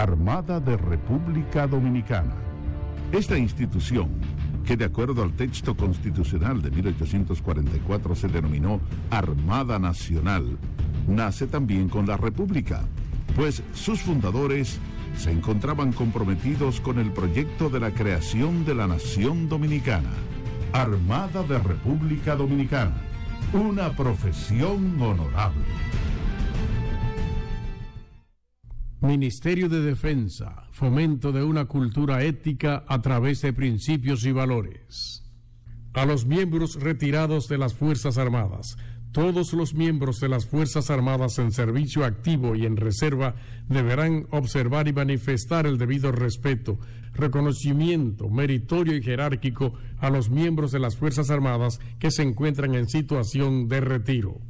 Armada de República Dominicana. Esta institución, que de acuerdo al texto constitucional de 1844 se denominó Armada Nacional, nace también con la República, pues sus fundadores se encontraban comprometidos con el proyecto de la creación de la nación dominicana. Armada de República Dominicana, una profesión honorable. Ministerio de Defensa, fomento de una cultura ética a través de principios y valores. A los miembros retirados de las Fuerzas Armadas, todos los miembros de las Fuerzas Armadas en servicio activo y en reserva deberán observar y manifestar el debido respeto, reconocimiento meritorio y jerárquico a los miembros de las Fuerzas Armadas que se encuentran en situación de retiro.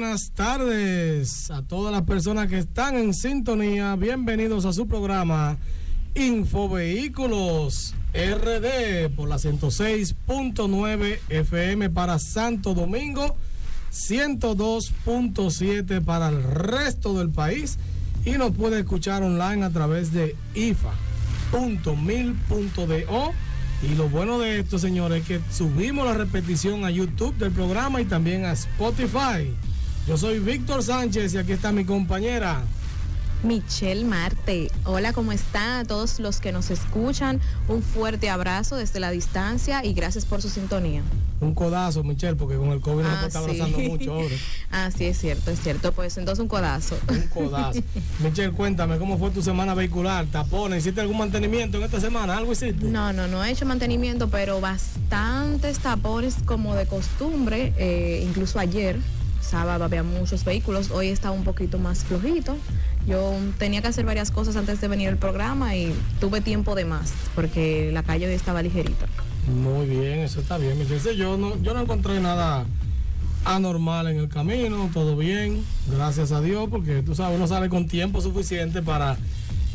Buenas tardes a todas las personas que están en sintonía. Bienvenidos a su programa Infovehículos RD por la 106.9 FM para Santo Domingo, 102.7 para el resto del país y nos puede escuchar online a través de ifa.mil.do y lo bueno de esto, señores, es que subimos la repetición a YouTube del programa y también a Spotify. Yo soy Víctor Sánchez y aquí está mi compañera. Michelle Marte. Hola, ¿cómo están a todos los que nos escuchan? Un fuerte abrazo desde la distancia y gracias por su sintonía. Un codazo, Michelle, porque con el COVID no te está abrazando mucho ahora. Ah, sí, es cierto, es cierto. Pues entonces un codazo. Un codazo. Michelle, cuéntame, ¿cómo fue tu semana vehicular? ¿Tapones? ¿Hiciste algún mantenimiento en esta semana? ¿Algo hiciste? No, no, no he hecho mantenimiento, pero bastantes tapones como de costumbre. Eh, incluso ayer, sábado, había muchos vehículos. Hoy está un poquito más flojito. Yo tenía que hacer varias cosas antes de venir al programa y tuve tiempo de más porque la calle hoy estaba ligerita. Muy bien, eso está bien. Yo no, yo no encontré nada anormal en el camino, todo bien, gracias a Dios, porque tú sabes, uno sale con tiempo suficiente para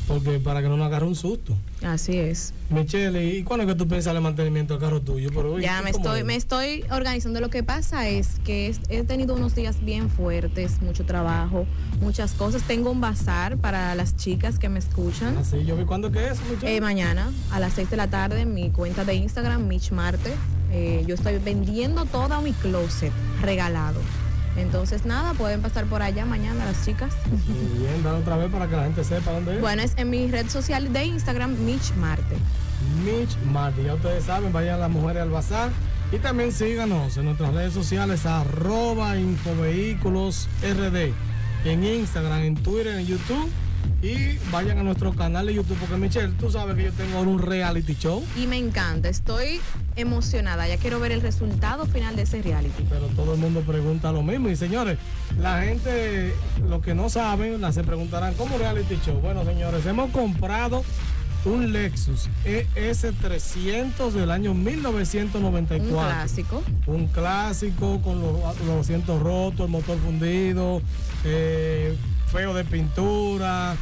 porque para que no nos agarre un susto. Así es. Michelle, ¿y cuándo es que tú piensas el mantenimiento del carro tuyo? Pero, ya me estoy, me estoy organizando. Lo que pasa es que he tenido unos días bien fuertes, mucho trabajo, muchas cosas. Tengo un bazar para las chicas que me escuchan. Así, ah, yo vi cuándo que es? Eh, mañana a las 6 de la tarde en mi cuenta de Instagram, Mitch Marte. Eh, yo estoy vendiendo todo mi closet regalado. Entonces, nada, pueden pasar por allá mañana las chicas. Muy bien, dale otra vez para que la gente sepa dónde es. Bueno, es en mi red social de Instagram, Mitch Marte. Mitch Martin. Ya ustedes saben, vayan a las mujeres al bazar. Y también síganos en nuestras redes sociales, arroba Infovehículos RD, en Instagram, en Twitter, en YouTube y vayan a nuestro canal de YouTube porque Michelle, tú sabes que yo tengo ahora un reality show. Y me encanta, estoy emocionada, ya quiero ver el resultado final de ese reality. Pero todo el mundo pregunta lo mismo y señores, la gente, lo que no saben, se preguntarán, ¿cómo reality show? Bueno señores, hemos comprado un Lexus ES300 del año 1994. Un clásico. Un clásico con los, los asientos rotos, el motor fundido, eh, feo de pintura.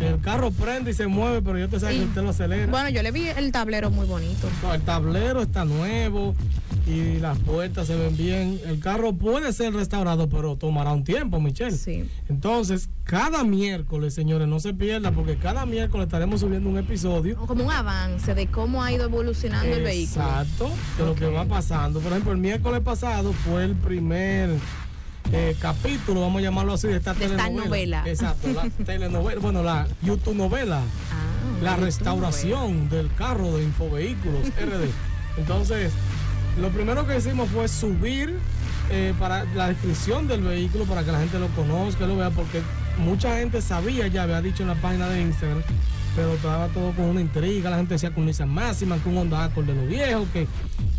El carro prende y se mueve, pero yo te sé que usted lo acelera. Bueno, yo le vi el tablero muy bonito. el tablero está nuevo y las puertas se ven bien. El carro puede ser restaurado, pero tomará un tiempo, Michelle. Sí. Entonces, cada miércoles, señores, no se pierda, porque cada miércoles estaremos subiendo un episodio. Como un avance de cómo ha ido evolucionando el vehículo. Exacto, de lo que va pasando. Por ejemplo, el miércoles pasado fue el primer eh, capítulo, vamos a llamarlo así, de esta telenovela. Exacto, la telenovela, bueno, la YouTube novela, ah, la restauración del carro de Infovehículos RD. Entonces, lo primero que hicimos fue subir eh, para la descripción del vehículo para que la gente lo conozca, lo vea, porque mucha gente sabía, ya había dicho en la página de Instagram, pero estaba todo con una intriga. La gente decía que un Nissan Máxima, que un Honda Accord de los viejos, que,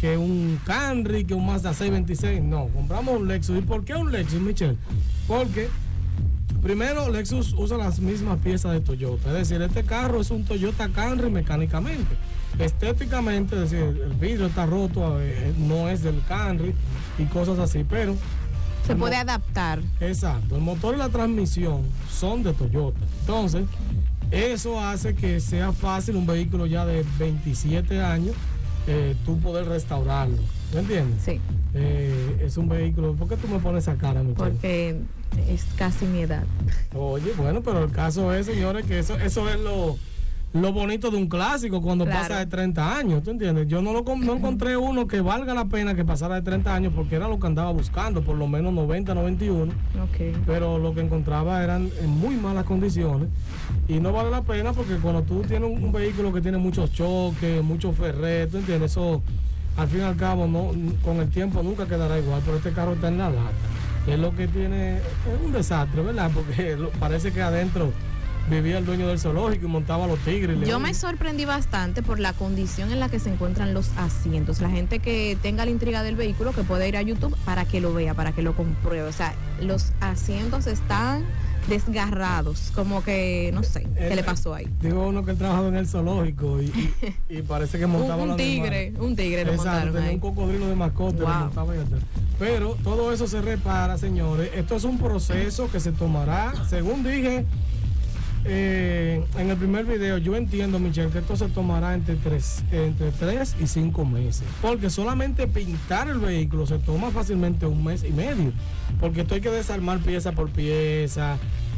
que un Camry, que un Mazda 626. No, compramos un Lexus. ¿Y por qué un Lexus, Michelle? Porque primero Lexus usa las mismas piezas de Toyota. Es decir, este carro es un Toyota Camry mecánicamente. Estéticamente, es decir, el vidrio está roto, no es del Camry y cosas así, pero se puede adaptar. Exacto. El motor y la transmisión son de Toyota. Entonces, eso hace que sea fácil un vehículo ya de 27 años, eh, tú poder restaurarlo. ¿Me entiendes? Sí. Eh, es un vehículo. ¿Por qué tú me pones esa cara, Michelle? Porque es casi mi edad. Oye, bueno, pero el caso es, señores, que eso, eso es lo lo bonito de un clásico cuando pasa de 30 años, ¿tú entiendes? Yo no, lo, no encontré uno que valga la pena que pasara de 30 años porque era lo que andaba buscando, por lo menos 90, 91. Okay. Pero lo que encontraba eran en muy malas condiciones y no vale la pena porque cuando tú tienes un, vehículo que tiene muchos choques, muchos ferretes, ¿tú entiendes? Eso al fin y al cabo no, con el tiempo nunca quedará igual, pero este carro está en la lata. Es lo que tiene, es un desastre, ¿verdad? Porque parece que adentro vivía el dueño del zoológico y montaba los tigres. Yo me sorprendí bastante por la condición en la que se encuentran los asientos. La gente que tenga la intriga del vehículo que puede ir a YouTube para que lo vea, para que lo compruebe. O sea, los asientos están desgarrados, como que no sé qué le pasó ahí. Digo uno que ha trabajado en el zoológico y, parece que montaba un, un tigre, un tigre lo Exacto, tenía un cocodrilo de mascota Pero todo eso se repara, señores. Esto es un proceso que se tomará, según dije, eh, en el primer video, yo entiendo, Michelle, que esto se tomará entre tres, entre tres y cinco meses. Porque solamente pintar el vehículo se toma fácilmente un mes y medio. Porque esto hay que desarmar pieza por pieza.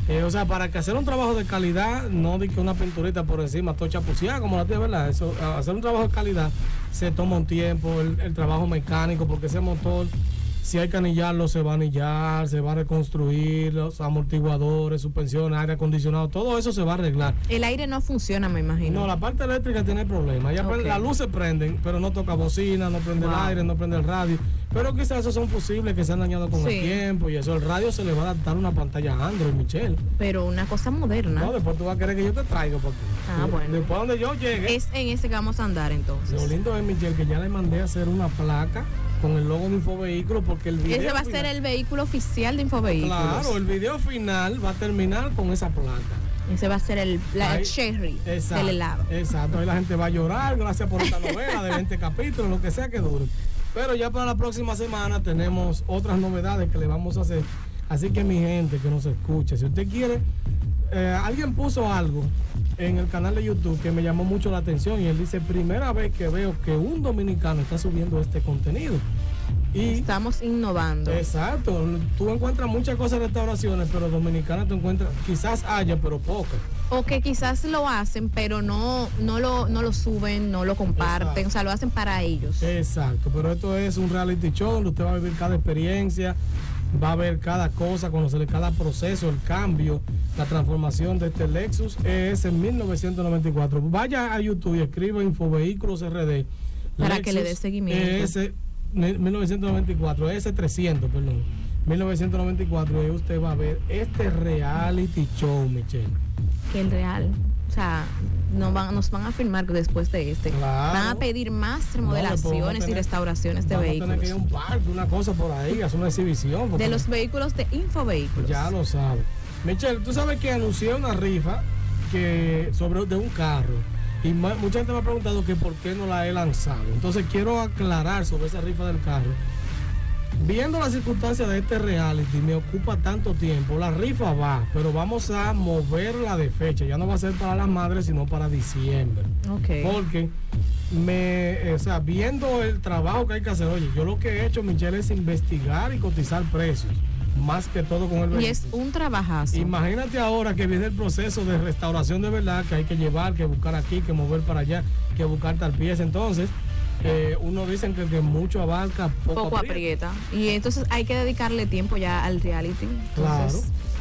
Eh, o sea, para que hacer un trabajo de calidad, no de que una pinturita por encima, tocha chapuceada como la tiene, ¿verdad? Eso, hacer un trabajo de calidad se toma un tiempo, el trabajo mecánico, porque ese motor si hay que anillarlo, se va a anillar, se va a reconstruir, los amortiguadores, suspensiones, aire acondicionado, todo eso se va a arreglar. El aire no funciona, me imagino. No, la parte eléctrica tiene problemas. Ya Las luces prenden, pero no toca bocina, no prende el aire, no prende el radio. Pero quizás esos son fusibles que se han dañado con el tiempo y eso. El radio se le va a adaptar una pantalla Android, Michelle. Pero una cosa moderna. No, después tú vas a querer que yo te traiga. Porque ah, bueno. Después donde yo llegue. Es en ese que vamos a andar entonces. Lo lindo es, Michelle, que ya le mandé a hacer una placa con el logo de Infovehículo porque el video ese va a ser el vehículo oficial de Infovehículos. Claro el video final va a terminar con esa placa. Ese va a ser el la cherry del helado. exacto ahí la gente va a llorar gracias por esta novela de 20 capítulos lo que sea que dure. Pero ya para la próxima semana tenemos otras novedades que le vamos a hacer. Así que mi gente que nos escuche. Si usted quiere eh, alguien puso algo en el canal de YouTube que me llamó mucho la atención y él dice, primera vez que veo que un dominicano está subiendo este contenido. Y estamos innovando. Exacto, tú encuentras muchas cosas de restauraciones, pero dominicanas tú encuentras, quizás haya, pero pocas. O que quizás lo hacen, pero no, no, lo, no lo suben, no lo comparten, o sea, lo hacen para ellos. Exacto, pero esto es un reality show donde usted va a vivir cada experiencia va a ver cada cosa, conocer cada proceso, el cambio, la transformación de este Lexus ES en 1994. Vaya a YouTube y escriba Infovehículos RD. Para que le dé seguimiento. ES 1994, ES300, perdón. 1994 y usted va a ver este reality show, Michelle. Que el real. O sea, no van, nos van a afirmar que después de este van a pedir más remodelaciones y restauraciones de vehículos. Tener que ir a un parque, una cosa por ahí, hacer una exhibición. De los vehículos de Infovehículos. Ya lo sabes. Michelle, tú sabes que anuncié una rifa que sobre de un carro y mucha gente me ha preguntado que por qué no la he lanzado. Entonces quiero aclarar sobre esa rifa del carro viendo las circunstancias de este reality, me ocupa tanto tiempo. La rifa va, pero vamos a moverla de fecha. Ya no va a ser para las madres, sino para diciembre. Porque me, o sea, viendo el trabajo que hay que hacer, oye, yo lo que he hecho, Michelle, es investigar y cotizar precios. Más que todo con el Y es un trabajazo. Imagínate ahora que viene el proceso de restauración de verdad, que hay que llevar, que buscar aquí, que mover para allá, que buscar tal pieza. Entonces, uno dicen que, que mucho abarca, poco, aprieta. Y entonces hay que dedicarle tiempo ya al reality. Claro.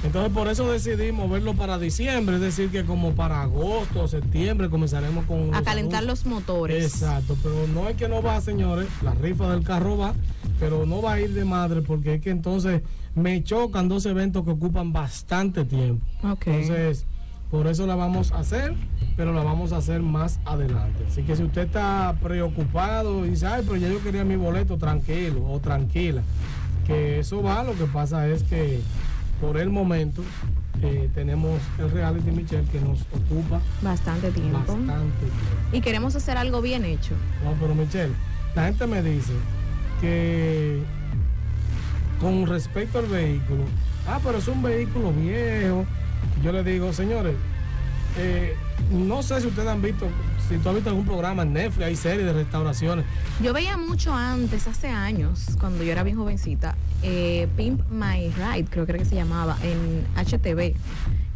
Entonces por eso decidí moverlo para diciembre, es decir, que como para agosto o septiembre comenzaremos con... A calentar los motores. Exacto, pero no es que no va, señores, la rifa del carro va, pero no va a ir de madre porque es que entonces me chocan dos eventos que ocupan bastante tiempo. Entonces por eso la vamos a hacer, pero la vamos a hacer más adelante. Así que si usted está preocupado y dice, ay, pero ya yo quería mi boleto tranquilo o tranquila, que eso va, lo que pasa es que por el momento eh, tenemos el reality Michelle que nos ocupa bastante tiempo. bastante tiempo. Y queremos hacer algo bien hecho. No, pero Michelle, la gente me dice que con respecto al vehículo, ah, pero es un vehículo viejo yo le digo, señores, eh, no sé si ustedes han visto, si tú has visto algún programa en Netflix, hay series de restauraciones. Yo veía mucho antes, hace años, cuando yo era bien jovencita, eh, Pimp My Ride, creo que se llamaba, en HTV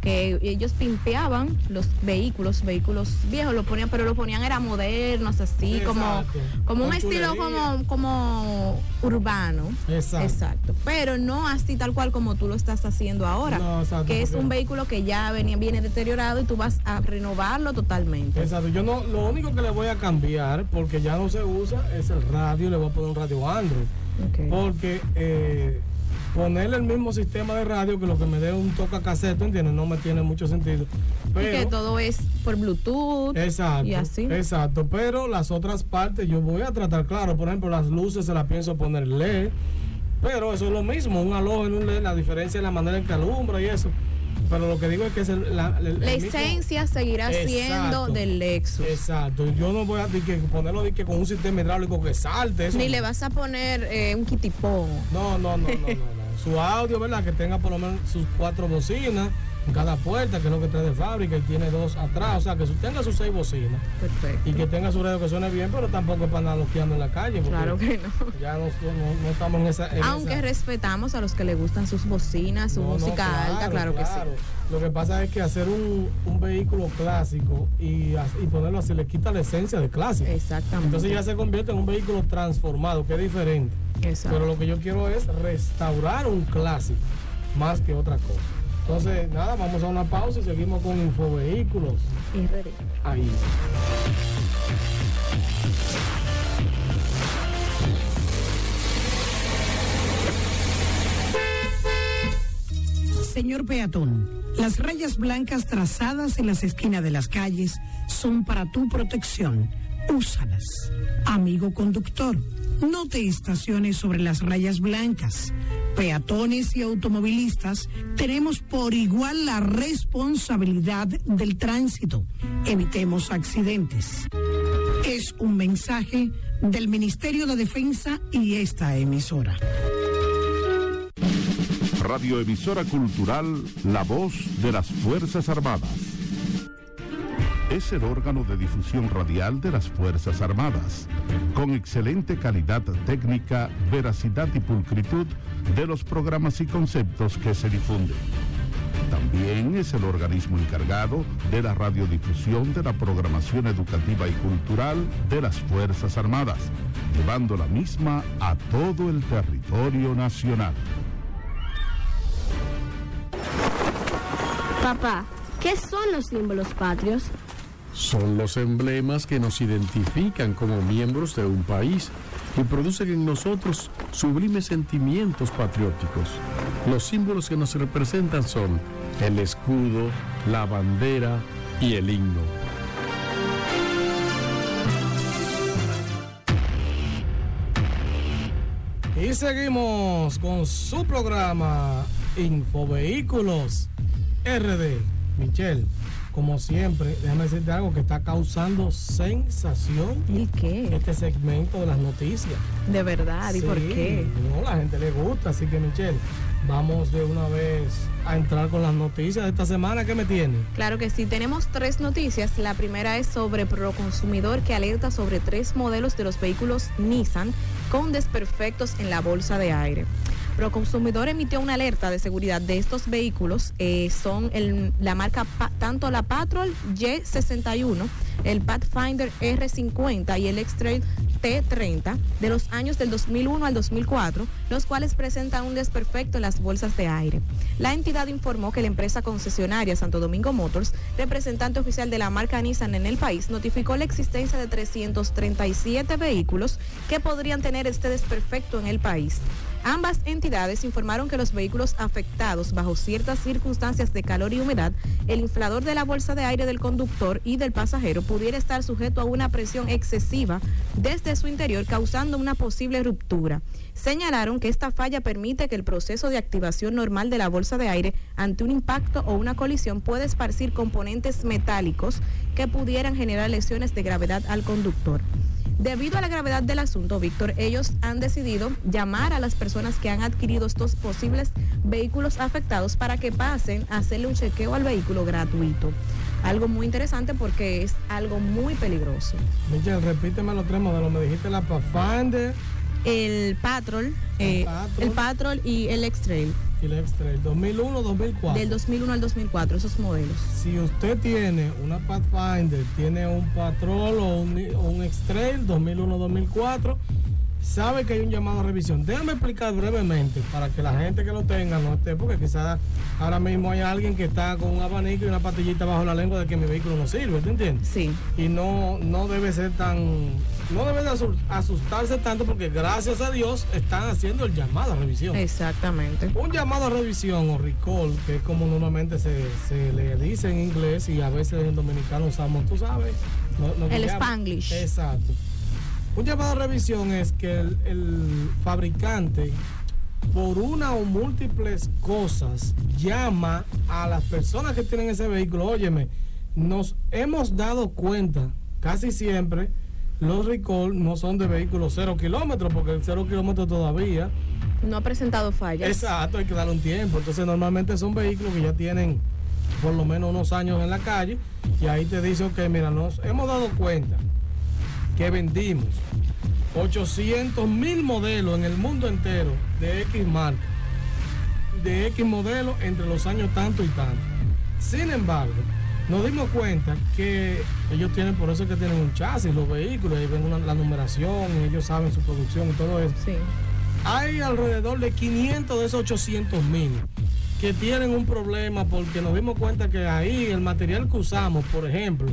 que ellos pimpeaban los vehículos, vehículos viejos, lo ponían, pero lo ponían era modernos, así como, como un estilo como, como urbano. Exacto. Pero no así tal cual como tú lo estás haciendo ahora. que es un vehículo que ya venía, viene deteriorado y tú vas a renovarlo totalmente. Exacto. Yo no, lo único que le voy a cambiar, porque ya no se usa, es el radio, le voy a poner un radio Android. Porque eh, ponerle el mismo sistema de radio que lo que me dé un toca cassette, ¿entiendes? No me tiene mucho sentido. Pero, que todo es por Bluetooth. Exacto. Y así. Exacto. Pero las otras partes yo voy a tratar, claro, por ejemplo, las luces se las pienso poner LED. Pero eso es lo mismo, un en un LED, la diferencia es la manera en que alumbra y eso. Pero lo que digo es que es la, la esencia seguirá siendo del Lexus. Exacto. Yo no voy a que ponerlo que con un sistema hidráulico que salte. Ni le vas a poner eh, un kitipón. no, no, no. no. no su audio, ¿verdad? Que tenga por lo menos sus cuatro bocinas en cada puerta, que es lo que trae de fábrica, y tiene dos atrás, o sea, que tenga sus seis bocinas. Perfecto. Y que tenga su radio que suene bien, pero tampoco para andar loqueando en la calle. Claro que no. Ya no, estamos en esa... Aunque respetamos a los que le gustan sus bocinas, su música alta, claro, que sí. Lo que pasa es que hacer un, vehículo clásico y, y, ponerlo así le quita la esencia de clásico. Exactamente. Entonces ya se convierte en un vehículo transformado, que es diferente. Exacto. Pero lo que yo quiero es restaurar un clásico, más que otra cosa. Entonces, nada, vamos a una pausa y seguimos con Infovehículos. Ahí. Señor peatón, las rayas blancas trazadas en las esquinas de las calles son para tu protección. Úsalas. Amigo conductor no te estaciones sobre las rayas blancas. Peatones y automovilistas tenemos por igual la responsabilidad del tránsito. Evitemos accidentes. Es un mensaje del Ministerio de Defensa y esta emisora. Radioemisora Cultural La Voz de las Fuerzas Armadas es el órgano de difusión radial de las Fuerzas Armadas, con excelente calidad técnica, veracidad y pulcritud de los programas y conceptos que se difunden. También es el organismo encargado de la radiodifusión de la programación educativa y cultural de las Fuerzas Armadas, llevando la misma a todo el territorio nacional. Papá, ¿qué son los símbolos patrios? Son los emblemas que nos identifican como miembros de un país y producen en nosotros sublimes sentimientos patrióticos. Los símbolos que nos representan son el escudo, la bandera y el himno. Y seguimos con su programa Infovehículos RD. Michelle, como siempre, déjame decirte algo que está causando sensación. ¿El qué? Este segmento de las noticias. De verdad, ¿y por qué? No, la gente le gusta, así que Michelle, vamos de una vez a entrar con las noticias de esta semana. ¿Qué me tiene? Claro que sí, tenemos tres noticias. La primera es sobre Proconsumidor que alerta sobre tres modelos de los vehículos Nissan con desperfectos en la bolsa de aire. Proconsumidor emitió una alerta de seguridad de estos vehículos. eh, son la marca tanto la Patrol Y61, el Pathfinder R50 y el X-Trail T30 de los años del 2001 al 2004, los cuales presentan un desperfecto en las bolsas de aire. La entidad informó que la empresa concesionaria Santo Domingo Motors, representante oficial de la marca Nissan en el país, notificó la existencia de 337 vehículos que podrían tener este desperfecto en el país. Ambas entidades informaron que los vehículos afectados bajo ciertas circunstancias de calor y humedad, el inflador de la bolsa de aire del conductor y del pasajero pudiera estar sujeto a una presión excesiva desde su interior causando una posible ruptura. Señalaron que esta falla permite que el proceso de activación normal de la bolsa de aire ante un impacto o una colisión puede esparcir componentes metálicos que pudieran generar lesiones de gravedad al conductor. Debido a la gravedad del asunto, Víctor, ellos han decidido llamar a las personas que han adquirido estos posibles vehículos afectados para que pasen a hacerle un chequeo al vehículo gratuito. Algo muy interesante porque es algo muy peligroso. Michelle, repíteme los tres modelos. Me dijiste la Pathfinder El Patrol, eh, Patrol. el Patrol y el X-Trail, y el X-Trail 2001-2004. del 2001 al 2004, esos modelos. Si usted tiene una Pathfinder, tiene un Patrol o un, o un X-Trail 2001-2004, sabe que hay un llamado a revisión. Déjame explicar brevemente para que la gente que lo tenga no esté, porque quizás ahora mismo hay alguien que está con un abanico y una patillita bajo la lengua de que mi vehículo no sirve, ¿te entiendes? Sí. Y no, no debe ser tan, no debe de asu- asustarse tanto porque gracias a Dios están haciendo el llamado a revisión. Exactamente. Un llamado a revisión o recall, que es como normalmente se, se le dice en inglés y a veces en dominicano usamos, tú sabes. El Spanglish. Exacto. Un llamado a revisión es que el, el fabricante, por una o múltiples cosas, llama a las personas que tienen ese vehículo. Óyeme, nos hemos dado cuenta casi siempre. Los recall no son de vehículos cero kilómetros, porque el cero kilómetros todavía No ha presentado fallas. Exacto, hay que darle un tiempo. Entonces normalmente son vehículos que ya tienen por lo menos unos años en la calle y ahí te dice, ok, mira, nos hemos dado cuenta que vendimos 800 mil modelos en el mundo entero de X marca, de X modelo entre los años tanto y tanto. Sin embargo, nos dimos cuenta que ellos tienen, por eso es que tienen un chasis, los vehículos, ahí ven una- la numeración, ellos saben su producción y todo eso Sí. hay alrededor de 500 de esos 800 mil que tienen un problema porque nos dimos cuenta que ahí el material que usamos, por ejemplo,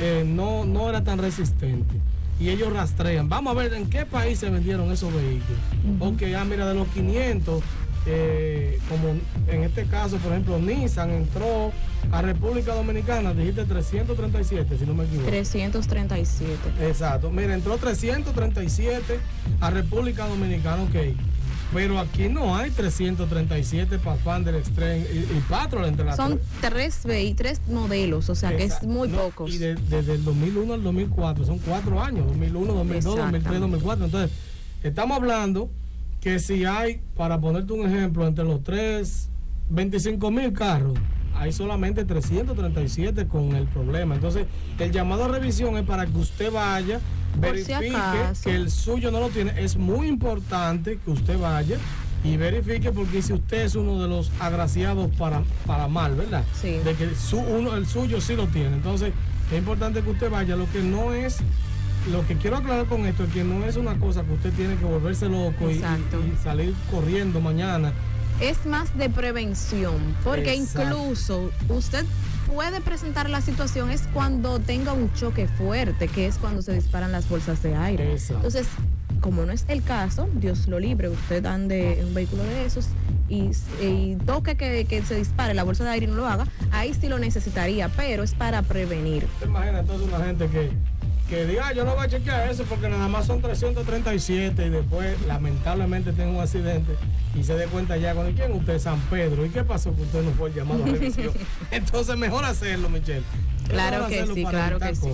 eh, no, no era tan resistente. Y ellos rastrean. Vamos a ver en qué país se vendieron esos vehículos. Porque ya mira, de los 500, eh, como en este caso, por ejemplo, Nissan entró a República Dominicana, dijiste 337, si no me equivoco. 337. Exacto. Mira, entró 337 a República Dominicana, ok. Pero aquí no hay 337 Pathfinder Extreme y, y Patrol entre las Son tres. y tres modelos, o sea que es muy No, pocos. Y de- desde el 2001 al 2004, son cuatro años, 2001, 2002, 2003, Exactamente. 2004. Entonces, estamos hablando que si hay, para ponerte un ejemplo, entre los tres, 25 mil carros, hay solamente 337 con el problema. Entonces, el llamado a revisión es para que usted vaya, Por verifique que el suyo no lo tiene. Es muy importante que usted vaya y verifique porque si usted es uno de los agraciados para, para mal, ¿verdad? Sí. De que su, uno, el suyo sí lo tiene. Entonces, es importante que usted vaya. Lo que no es, lo que quiero aclarar con esto es que no es una cosa que usted tiene que volverse loco y, salir corriendo mañana es más de prevención, porque Exacto. incluso usted puede presentar la situación es cuando tenga un choque fuerte, que es cuando se disparan las bolsas de aire. Exacto. Entonces, como no es el caso, Dios lo libre, usted ande en un vehículo de esos y, y toque que, que se dispare la bolsa de aire y no lo haga, ahí sí lo necesitaría, pero es para prevenir. ¿Te imaginas entonces una gente que, que diga, "Ah, yo no voy a chequear eso porque nada más son 337 y después lamentablemente tengo un accidente y se dé cuenta ya con quién usted es San Pedro y qué pasó que usted no fue el llamado a revisión? Entonces mejor hacerlo, Michelle. Claro Mejor que sí, claro que sí.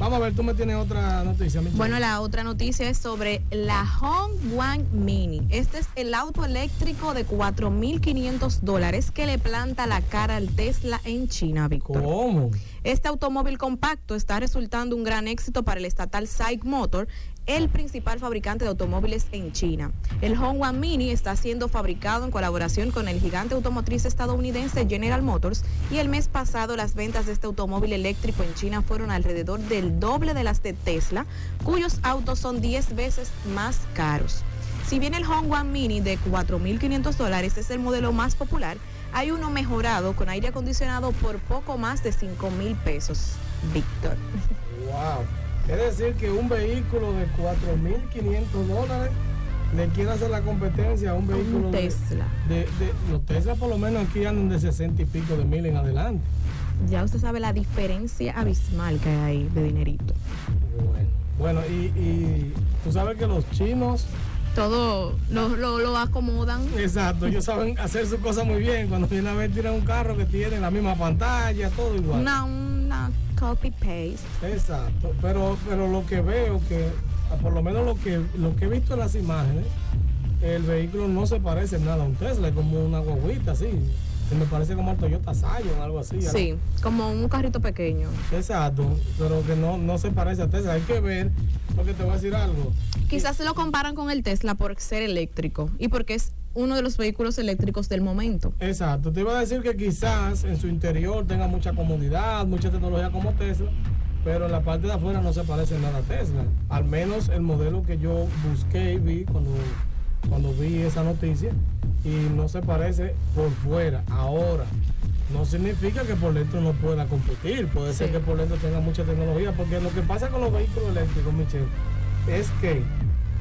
Vamos a ver, tú me tienes otra noticia, Michelle. Bueno, la otra noticia es sobre la One Mini. Este es el auto eléctrico de 4.500 dólares que le planta la cara al Tesla en China, Víctor. ¿Cómo? Este automóvil compacto está resultando un gran éxito para el estatal SAIC Motor, el principal fabricante de automóviles en China. El One Mini está siendo fabricado en colaboración con el gigante automotriz estadounidense General Motors y el mes pasado las ventas de este automóvil eléctrico en China fueron alrededor del doble de las de Tesla, cuyos autos son 10 veces más caros. Si bien el One Mini de 4.500 dólares es el modelo más popular, hay uno mejorado con aire acondicionado por poco más de 5.000 pesos. Víctor. Wow. Quiere decir que un vehículo de 4.500 dólares le quiere hacer la competencia a un vehículo Un de- Tesla. De, de- los Tesla por lo menos aquí andan de 60 y pico de mil en adelante. Ya usted sabe la diferencia abismal que hay ahí de dinerito. Bueno, bueno y, y tú sabes que los chinos, Todo lo, lo, lo acomodan. exacto, ellos saben hacer sus cosas muy bien. Cuando vienen a ver, tiran un carro que tiene la misma pantalla, todo igual. Una, una copy paste. Exacto, pero, pero lo que veo que, ah, por lo menos lo que, lo que he visto en las imágenes, el vehículo no se parece nada a un Tesla, es como una guaguita así. Me parece como el Toyota Scion, algo así. Sí, como un carrito pequeño. Exacto, pero que no, no se parece a Tesla. Hay que ver, porque te voy a decir algo. Quizás se lo comparan con el Tesla por ser eléctrico y porque es uno de los vehículos eléctricos del momento. Exacto, te iba a decir que quizás en su interior tenga mucha comodidad, mucha tecnología como Tesla, pero en la parte de afuera no se parece nada a Tesla. Al menos el modelo que yo busqué y vi cuando, cuando vi esa noticia, y no se parece por fuera. Ahora, no significa que por dentro no pueda competir, puede ser que por dentro tenga mucha tecnología, porque lo que pasa con los vehículos eléctricos, Michelle, es que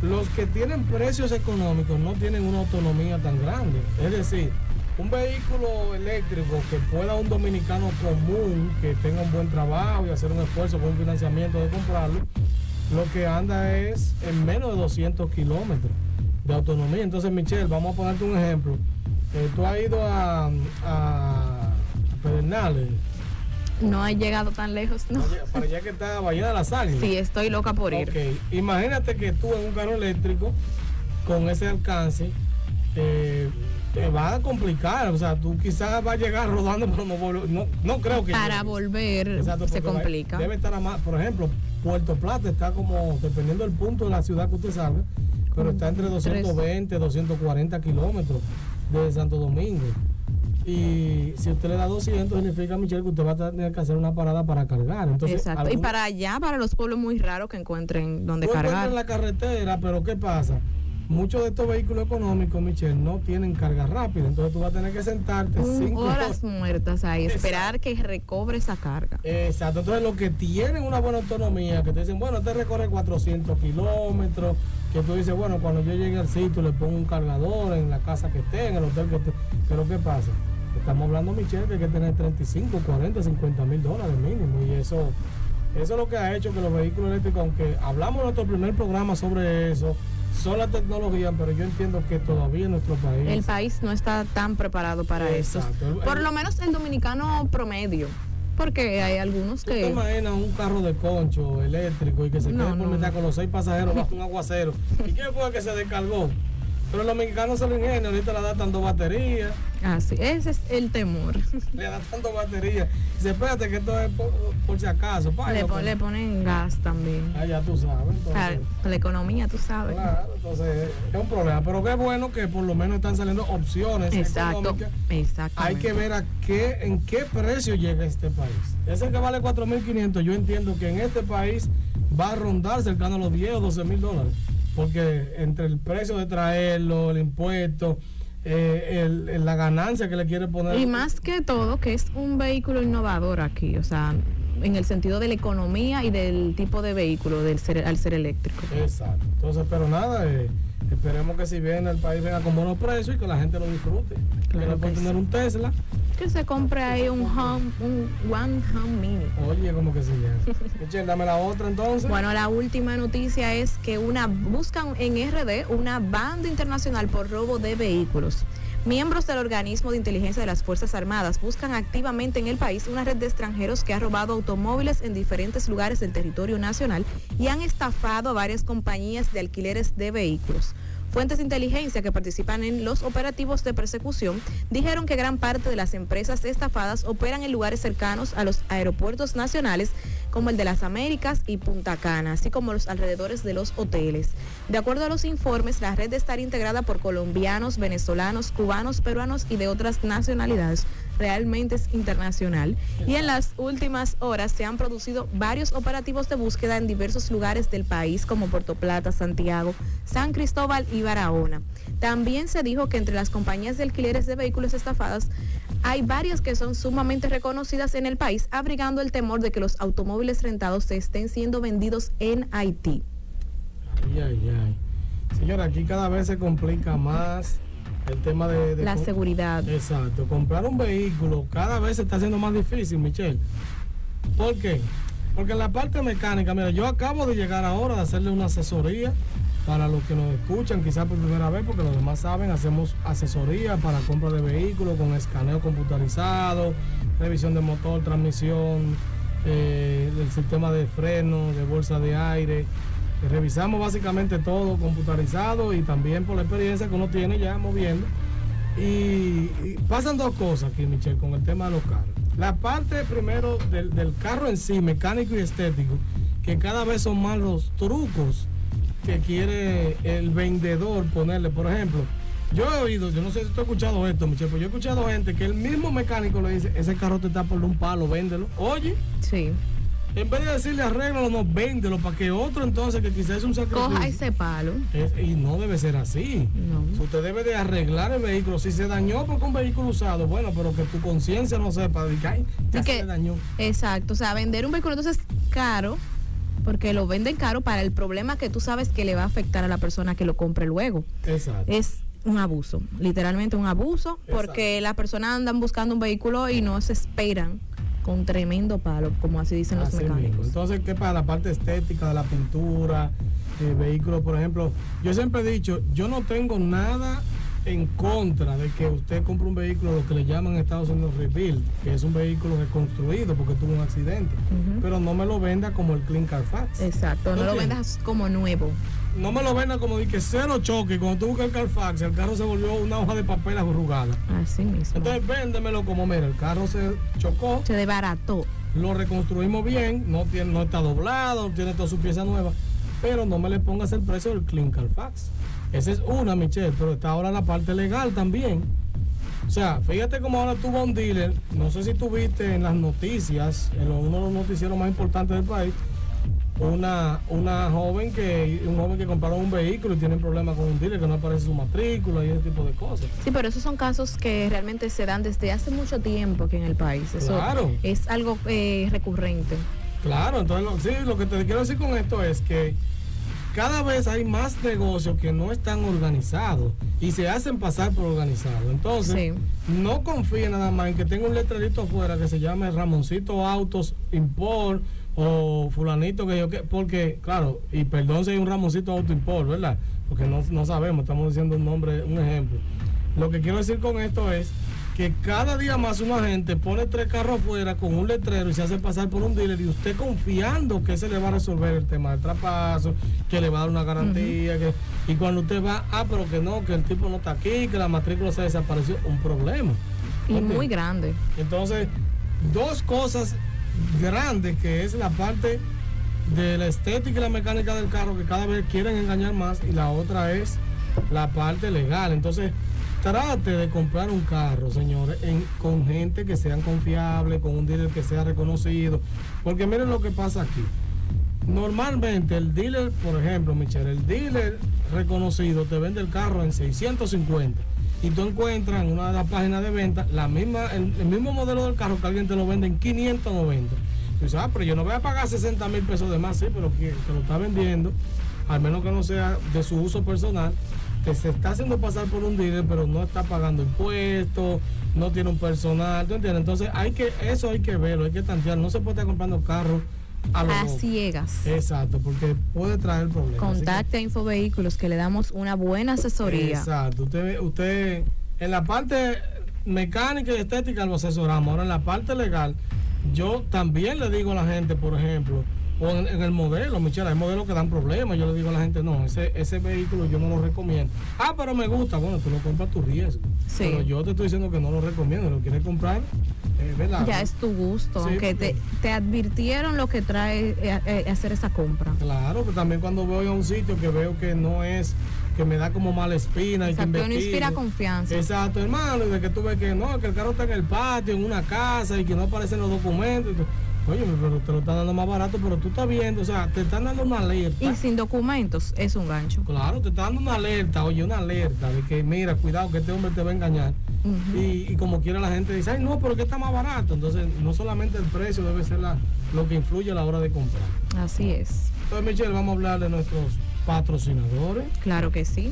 los que tienen precios económicos no tienen una autonomía tan grande. Es decir, un vehículo eléctrico que pueda un dominicano común, que tenga un buen trabajo y hacer un esfuerzo con un financiamiento de comprarlo, lo que anda es en menos de 200 kilómetros de autonomía. Entonces, Michelle, vamos a ponerte un ejemplo. Eh, tú has ido a, a Pedernales, No he llegado tan lejos, no. para allá que está Bahía de las Águilas. Sí, estoy loca por ir. Ok, imagínate que tú en un carro eléctrico con ese alcance eh, te va a complicar. O sea, tú quizás vas a llegar rodando, pero no, no, no creo que. Para volver Exacto, se complica. Debe estar a más. Por ejemplo, Puerto Plata está como, dependiendo del punto de la ciudad que usted salga, pero está entre 220 240 kilómetros de Santo Domingo. Y si usted le da 200, significa, Michelle, que usted va a tener que hacer una parada para cargar. Entonces, Exacto. Y para allá, para los pueblos muy raros que encuentren donde cargar. en la carretera, pero ¿qué pasa? Muchos de estos vehículos económicos, Michelle, no tienen carga rápida. Entonces tú vas a tener que sentarte Un- cinco horas muertas ahí, Exacto. esperar que recobre esa carga. Exacto. Entonces los que tienen una buena autonomía, que te dicen, bueno, te recorre 400 kilómetros, que tú dices, bueno, cuando yo llegue al sitio le pongo un cargador en la casa que esté, en el hotel que esté. Pero ¿qué pasa? Estamos hablando, Michelle, que hay que tener 35, 40, 50 mil dólares mínimo. Y eso, eso es lo que ha hecho que los vehículos eléctricos, aunque hablamos en nuestro primer programa sobre eso, son la tecnología, pero yo entiendo que todavía en nuestro país... El país no está tan preparado para eso. Por lo menos el dominicano promedio. Porque hay algunos ¿Tú que. imaginas un carro de concho eléctrico y que se No, quede por no, mitad no. con los seis pasajeros bajo un aguacero? ¿Y quién fue el que se descargó? Pero los mexicanos se lo ingenian, ahorita le adaptan dos baterías, Así, ese es el temor. le adaptan dos baterías. Dice, espérate que esto es por, por si acaso. pa, Le, pon- ponen gas también. Ah, ya tú sabes. Entonces, la economía, tú sabes. claro, entonces es un problema. Pero qué bueno que por lo menos están saliendo opciones Exacto, exacto. Hay que ver a qué, en qué precio llega este país. Ese que vale 4.500, yo entiendo que en este país va a rondar cercano a los 10 o 12 mil dólares. Porque entre el precio de traerlo, el impuesto, eh, el- el- la ganancia que le quiere poner. Y más que todo, que es un vehículo innovador aquí, o sea, en el sentido de la economía y del tipo de vehículo del ser, al ser eléctrico. Exacto. Entonces, pero nada, eh, esperemos que si viene el país venga con buenos precios y que la gente lo disfrute. Claro que no que puede tener sí. un Tesla, Que se compre ahí un home, un One Home Mini. oye, como que se llama. Michelle, dame la otra entonces. Bueno, la última noticia es que una buscan en RD una banda internacional por robo de vehículos. Miembros del organismo de inteligencia de las Fuerzas Armadas buscan activamente en el país una red de extranjeros que ha robado automóviles en diferentes lugares del territorio nacional y han estafado a varias compañías de alquileres de vehículos. Fuentes de inteligencia que participan en los operativos de persecución dijeron que gran parte de las empresas estafadas operan en lugares cercanos a los aeropuertos nacionales como el de las Américas y Punta Cana, así como los alrededores de los hoteles. De acuerdo a los informes, la red estará integrada por colombianos, venezolanos, cubanos, peruanos y de otras nacionalidades. Realmente es internacional. Y en las últimas horas se han producido varios operativos de búsqueda en diversos lugares del país, como Puerto Plata, Santiago, San Cristóbal y Barahona. También se dijo que entre las compañías de alquileres de vehículos estafadas hay varias que son sumamente reconocidas en el país, abrigando el temor de que los automóviles rentados se estén siendo vendidos en Haití. Ay, ay. Señora, aquí cada vez se complica más el tema de... de La seguridad. Exacto. Comprar un vehículo cada vez se está haciendo más difícil, Michelle. ¿Por qué? Porque en la parte mecánica, mira, yo acabo de llegar ahora de hacerle una asesoría para los que nos escuchan, quizás por primera vez, porque los demás saben, hacemos asesoría para compra de vehículos con escaneo computarizado, revisión de motor, transmisión, eh, del sistema de freno, de bolsa de aire. Revisamos básicamente todo computarizado y también por la experiencia que uno tiene ya moviendo. Y, pasan dos cosas aquí, Michelle, con el tema de los carros. La parte primero del, del carro en sí, mecánico y estético, que cada vez son más los trucos que quiere el vendedor ponerle. Por ejemplo, yo he oído, yo no sé si tú has escuchado esto, Michelle, pero yo he escuchado gente que el mismo mecánico le dice, ese carro te está por un palo, véndelo. Oye, Sí. En vez de decirle arréglalo, no, véndelo, para que otro entonces que quizás es un sacrificio. Coja ese palo. Es- y no debe ser así. No. Usted debe de arreglar el vehículo. Si se dañó porque un vehículo usado, bueno, pero que tu conciencia no sepa de que ya se dañó. Exacto, o sea, vender un vehículo entonces caro, porque lo venden caro para el problema que tú sabes que le va a afectar a la persona que lo compre luego. Exacto. Es un abuso, literalmente un abuso, porque las personas andan buscando un vehículo y no se esperan con tremendo palo, como así dicen los mismo. mecánicos. Entonces, ¿qué para la parte estética de la pintura, eh, vehículos, por ejemplo? Yo siempre he dicho, yo no tengo nada en contra de que usted compre un vehículo, lo que le llaman en Estados Unidos rebuild, que es un vehículo reconstruido porque tuvo un accidente, pero no me lo venda como el Clean Carfax. Exacto, no lo vendas como nuevo. No me lo venda como de que cero choque, cuando tú buscas el Carfax, el carro se volvió una hoja de papel arrugada. Así mismo. Entonces véndemelo como, mira, el carro se chocó, se desbarató. lo reconstruimos bien, no, tiene, no está doblado, tiene todas sus piezas nuevas, pero no me le pongas el precio del Clean Carfax. Esa es una, Michelle, pero está ahora la parte legal también. O sea, fíjate cómo ahora tuvo un dealer, no sé si tuviste en las noticias, en uno de los noticieros más importantes del país, una, una joven que, un joven que compraron un vehículo y tienen problemas con un dealer que no aparece su matrícula y ese tipo de cosas. Sí, pero esos son casos que realmente se dan desde hace mucho tiempo aquí en el país. Eso Claro. es algo eh, recurrente. Claro, entonces lo, sí, lo que te quiero decir con esto es que cada vez hay más negocios que no están organizados y se hacen pasar por organizados. Entonces, no confíe nada más en que tenga un letrerito afuera que se llame Ramoncito Autos Import o fulanito que yo que porque claro, y perdón si hay un Ramoncito Auto Import, ¿verdad? Porque no, no sabemos, estamos diciendo un nombre, un ejemplo. Lo que quiero decir con esto es que cada día más una gente pone tres carros afuera con un letrero y se hace pasar por un dealer y usted confiando que se le va a resolver el tema del trapazo, que le va a dar una garantía, que, y cuando usted va, ah, pero que no, que el tipo no está aquí, que la matrícula se desapareció, un problema. Y muy grande. Entonces, dos cosas grandes que es la parte de la estética y la mecánica del carro que cada vez quieren engañar más y la otra es la parte legal. Entonces, trate de comprar un carro, señores, con gente que sean confiable, con un dealer que sea reconocido. Porque miren lo que pasa aquí. Normalmente el dealer, por ejemplo, Michelle, el dealer reconocido te vende el carro en 650. y tú encuentras en una de las páginas de venta la misma, el, el mismo modelo del carro que alguien te lo vende en 590. Tú dices, ah, pero yo no voy a pagar 60 mil pesos de más, sí, pero que te lo está vendiendo, al menos que no sea de su uso personal, que se está haciendo pasar por un dealer, pero no está pagando impuestos, no tiene un personal, ¿tú entiendes? Entonces hay que, eso hay que verlo, hay que tantear, no se puede estar comprando carros a A ciegas. Exacto, porque puede traer problemas. Contacte a Infovehículos que le damos una buena asesoría. Exacto. Usted, usted en la parte mecánica y estética lo asesoramos. Ahora en la parte legal, yo también le digo a la gente, por ejemplo, o en, en el modelo, Michelle, hay modelos que dan problemas. Yo le digo a la gente, no, ese, ese vehículo yo no lo recomiendo. Ah, pero me gusta. Bueno, tú lo compras a tu riesgo. Sí. Pero yo te estoy diciendo que no lo recomiendo. Lo quieres comprar, eh, ¿verdad? Ya es tu gusto, Sí, aunque te, porque- te advirtieron lo que trae eh, eh, hacer esa compra. Claro, pero también cuando voy a un sitio que veo que no es, que me da como mala espina y que no inspira confianza. Exacto, hermano, y de que tú ves que no, que el carro está en el patio, en una casa y que no aparecen los documentos. y Oye, pero te lo están dando más barato, pero tú estás viendo, o sea, te están dando una alerta. Y sin documentos es un gancho. Claro, te está dando una alerta, oye, una alerta de que mira, cuidado, que este hombre te va a engañar. Y, y como quiera la gente dice, ay, no, pero que está más barato. Entonces, no solamente el precio debe ser la, lo que influye a la hora de comprar. Así es. Entonces, Michelle, vamos a hablar de nuestros patrocinadores. Claro que sí.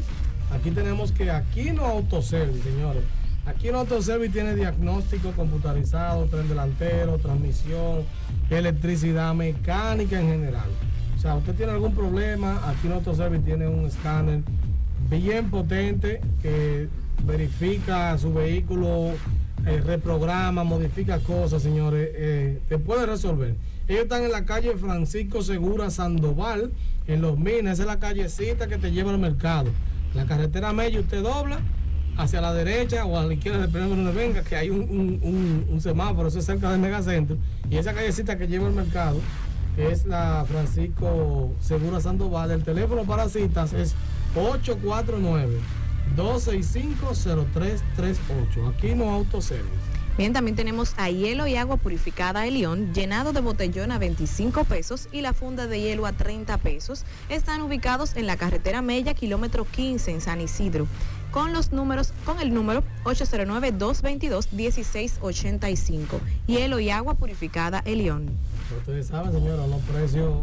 Aquí tenemos que Aquino Autoservice, señores. Aquino Autoservice tiene diagnóstico computarizado, tren delantero, transmisión, electricidad, mecánica en general. O sea, usted tiene algún problema, Aquino Autoservice tiene un escáner bien potente que verifica su vehículo, eh, reprograma, modifica cosas, señores, eh, te puede resolver. Ellos están en la calle Francisco Segura Sandoval, en Los Minas, esa es la callecita que te lleva al mercado. La carretera Mella, usted dobla hacia la derecha o a la izquierda, depende de donde venga, que hay un, un- semáforo, eso es cerca del megacentro. Y esa callecita que lleva al mercado es la Francisco Segura Sandoval. El teléfono para citas es 849-265-0338. Aquí no autoservice. Bien, también tenemos a hielo y agua purificada de León, llenado de botellón a 25 pesos y la funda de hielo a 30 pesos. Están ubicados en la carretera Mella, kilómetro 15 en San Isidro. Con los números, con el número 809-222-1685. Hielo y agua purificada de León. Ustedes saben, señora, unos precios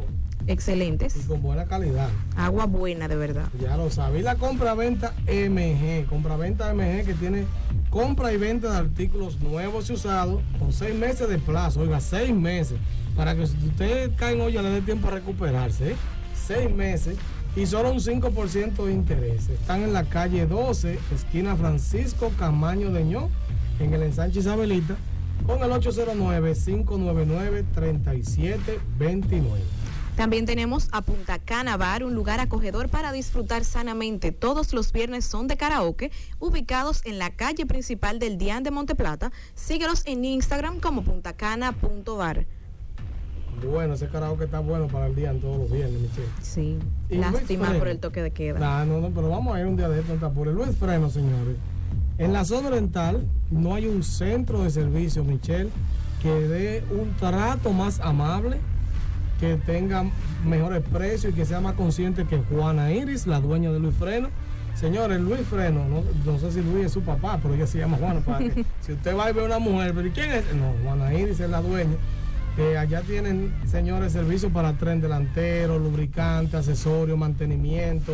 y Excelentes. con buena calidad. Agua buena, de verdad. Ya lo sabe. Y la compra-venta MG. Compra-venta MG que tiene compra y venta de artículos nuevos y usados con seis meses de plazo. Oiga, seis meses. Para que si usted cae en olla le dé tiempo a recuperarse. ¿eh? Seis meses y solo un 5% de interés. Están en la calle 12, esquina Francisco Camaño de en el ensanche Isabelita, con el 809-599-3729. También tenemos a Punta Cana Bar, un lugar acogedor para disfrutar sanamente. Todos los viernes son de karaoke, ubicados en la calle principal del Dián de Monteplata. Síguelos en Instagram como puntacana.bar. Bueno, ese karaoke está bueno para el día en todos los viernes, Michelle. Sí, Y lástima Freno. por el toque de queda. Nah, no, no, pero vamos a ir un día de esto en Tapure. Luis Freno, señores. En la zona oriental no hay un centro de servicio, Michelle, que dé un trato más amable, que tenga mejores precios y que sea más consciente que Juana Iris, la dueña de Luis Freno. Señores, Luis Freno, no, no sé si Luis es su papá, pero ella se llama Juana. que- si usted va y ve a una mujer, pero ¿y quién es? No, Juana Iris es la dueña. Allá tienen, señores, servicios para tren delantero, lubricante, accesorio, mantenimiento,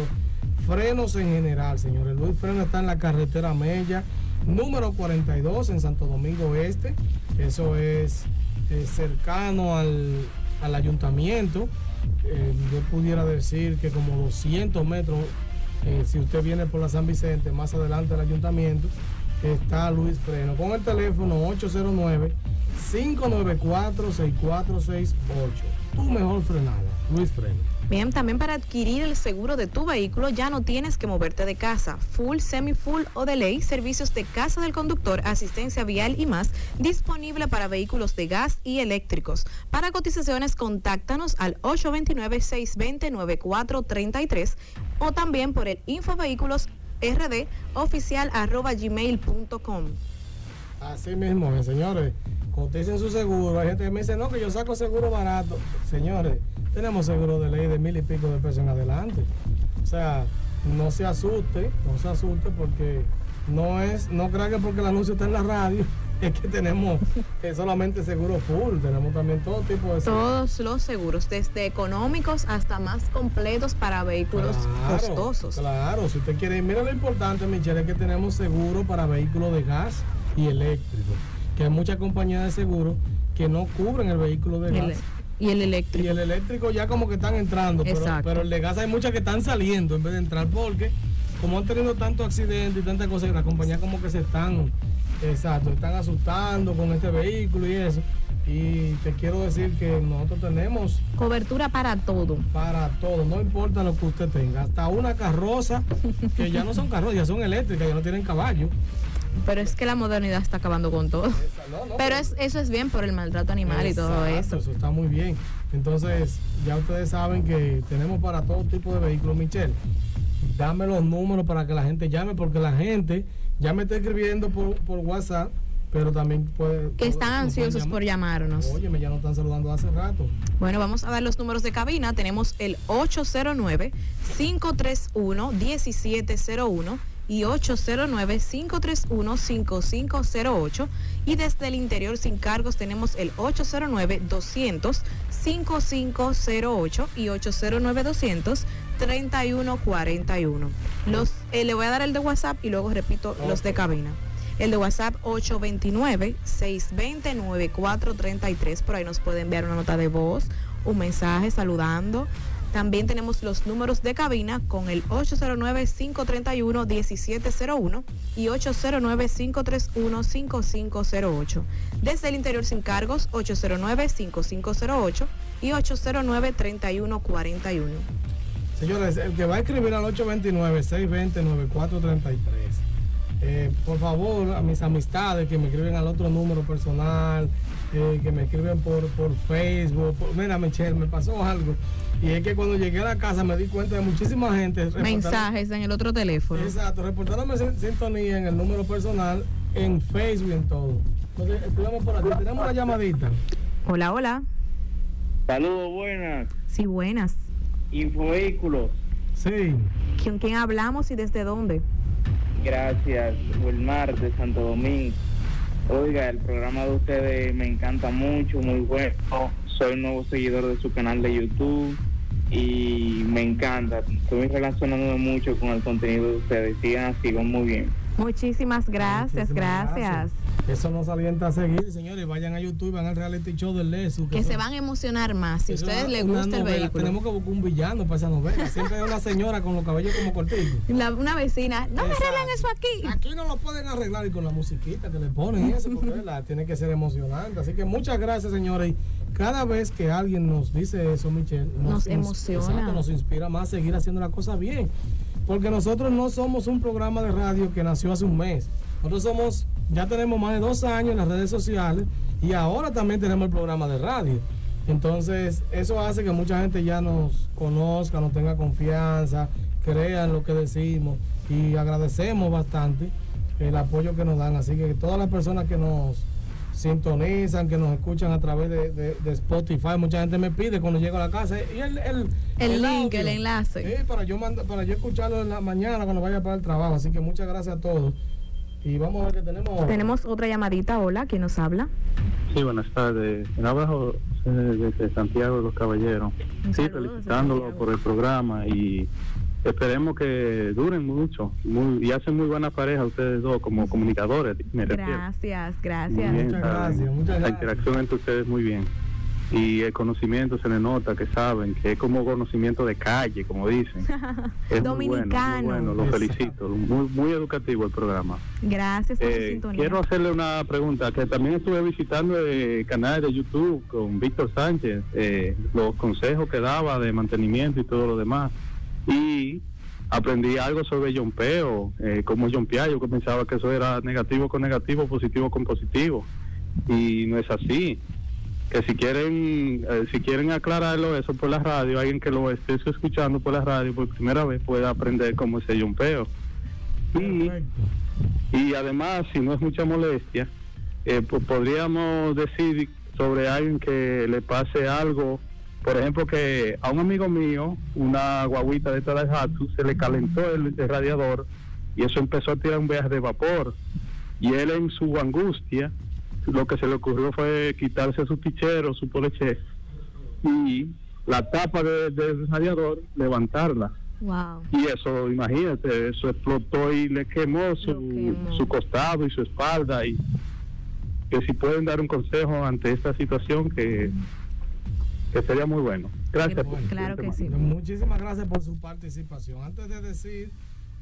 frenos en general, señores. Luis Freno está en la carretera Mella, número 42 en Santo Domingo Este. Eso es cercano al, al ayuntamiento. Eh, yo pudiera decir que como 200 metros, eh, si usted viene por la San Vicente, más adelante del ayuntamiento, está Luis Freno. Con el teléfono 809 594-6468. Tu mejor frenada, Luis Freno. Bien, también para adquirir el seguro de tu vehículo ya no tienes que moverte de casa. Full, semi-full o de ley, servicios de casa del conductor, asistencia vial y más, disponible para vehículos de gas y eléctricos. Para cotizaciones, contáctanos al 829-620-9433 o también por el infovehículos rd oficial arroba gmail.com. Así mismo, eh, señores. Coticen su seguro. Hay gente que me dice, no, que yo saco seguro barato. Señores, tenemos seguro de ley de mil y pico de pesos en adelante. O sea, no se asuste, no se asuste porque no es, no crea que porque el anuncio está en la radio, es que tenemos eh, solamente seguro full, tenemos también todo tipo de Todos los seguros, desde económicos hasta más completos para vehículos Claro, costosos. Claro, si usted quiere, mira lo importante, Michelle, es que tenemos seguro para vehículos de gas y eléctrico, que hay muchas compañías de seguro que no cubren el vehículo de Y el- gas. y el Y eléctrico. el eléctrico ya como que están entrando, pero, pero el de gas hay muchas que están saliendo en vez de entrar porque como han tenido tantos accidentes y tantas cosas, las compañías como que se están, exacto, están asustando con este vehículo y eso. Y te quiero decir que nosotros tenemos Cobertura para todo. para todo, no importa lo que usted tenga, hasta una carroza, que ya no son carrozas, ya son eléctricas, ya no tienen caballo. Pero es que la modernidad está acabando con todo. Esa, no, no, Pero es, eso es bien por el maltrato animal y todo eso. Eso está muy bien. Entonces, ya ustedes saben que tenemos para todo tipo de vehículos, Michelle. Dame los números para que la gente llame, porque la gente ya me está escribiendo por, por WhatsApp, pero también puede. Que están ansiosos por llamar. llamarnos. Oye, ya nos están saludando hace rato. Bueno, vamos a dar los números de cabina. Tenemos el 809-531-1701 y 809-531-5508. Y desde el interior sin cargos tenemos el 809-200-5508 y 809-200-3141. Los, eh, le voy a dar el de WhatsApp y luego repito los de cabina. El de WhatsApp 829-620-9433. Por ahí nos puede enviar una nota de voz, un mensaje saludando. También tenemos los números de cabina con el 809-531-1701 y 809-531-5508. Desde el interior sin cargos, 809-5508 y 809-3141. Señores, el que va a escribir al 829-620-9433. Eh, por favor, a mis amistades que me escriben al otro número personal, que me escriben por, por Facebook. por- mira, Michelle, me pasó algo. Y es que cuando llegué a la casa me di cuenta de muchísima gente. Mensajes en el otro teléfono. Exacto, reportándome sin- sintonía en el número personal, en Facebook y en todo. Entonces, por aquí. Tenemos una llamadita. Hola, hola. Saludos, buenas. Sí, buenas. Infovehículos. Sí. ¿Con quién hablamos y desde dónde? Gracias, Wilmar de Santo Domingo. Oiga, el programa de ustedes me encanta mucho, muy bueno. Soy un nuevo seguidor de su canal de YouTube y me encanta. Estoy relacionándome mucho con el contenido de ustedes. Sigan así, van muy bien. Muchísimas gracias, Muchísimas gracias. Eso nos alienta a seguir, señores. Vayan a YouTube, van al reality show del Lesu. Que se van a emocionar más si a ustedes es les gusta el vehículo. Tenemos que buscar un villano para esa novela. Siempre hay una señora con los cabellos como cortitos. La- una vecina, no me arreglan eso aquí. Aquí no lo pueden arreglar y con la musiquita que le ponen eso, porque ¿verdad? tiene que ser emocionante. Así que muchas gracias, señores. Y cada vez que alguien nos dice eso, Michelle, Nos emociona. exacto, nos inspira más a seguir haciendo la cosa bien. Porque nosotros no somos un programa de radio que nació hace un mes. Nosotros somos, ya tenemos más de dos años en las redes sociales y ahora también tenemos el programa de radio. Entonces, eso hace que mucha gente ya nos conozca, nos tenga confianza, crea en lo que decimos y agradecemos bastante el apoyo que nos dan. Así que todas las personas que nos sintonizan, que nos escuchan a través de, de- de Spotify, mucha gente me pide cuando llego a la casa y el, el, El link, audio. el enlace. Sí, para yo manda- para yo escucharlo en la mañana cuando vaya para el trabajo. Así que muchas gracias a todos. Y vamos a ver que tenemos. Tenemos otra llamadita. Hola, ¿quién nos habla? Sí, buenas tardes. En abajo desde Santiago de los Caballeros. Un Sí, felicitándolo por el programa y esperemos que duren mucho. Muy, y hacen muy buena pareja ustedes dos como comunicadores, me. Gracias, gracias. bien, Muchas gracias, muchas La interacción entre ustedes muy bien. Y el conocimiento se le nota que saben, que es como conocimiento de calle, como dicen. Es muy bueno, Dominicano. muy bueno, lo felicito. Muy, muy educativo el programa. Gracias por su Eh, sintonía. quiero hacerle una pregunta, que también estuve visitando el canal de YouTube con Víctor Sánchez, eh, los consejos que daba de mantenimiento y todo lo demás. Y aprendí algo sobre yompeo, eh, cómo yompear. Yo que pensaba que eso era negativo con negativo, positivo con positivo. Y no es así. Que si quieren, eh, si quieren aclararlo eso por la radio, alguien que lo esté escuchando por la radio por primera vez pueda aprender cómo es el yompeo. Y y además, si no es mucha molestia, eh, po- podríamos decir sobre alguien que le pase algo, por ejemplo, que a un amigo mío, una guaguita de esta de Hatsu, se le calentó el, el radiador y eso empezó a tirar un viaje de vapor. Y él en su angustia, lo que se le ocurrió fue quitarse su tichero, su poleche, y la tapa de- del radiador, levantarla. Wow. Y eso, imagínate, eso explotó y le quemó su, su costado y su espalda. Y que si pueden dar un consejo ante esta situación, que, que sería muy bueno. Gracias. por su tema. Muchísimas gracias por su participación. Antes de decir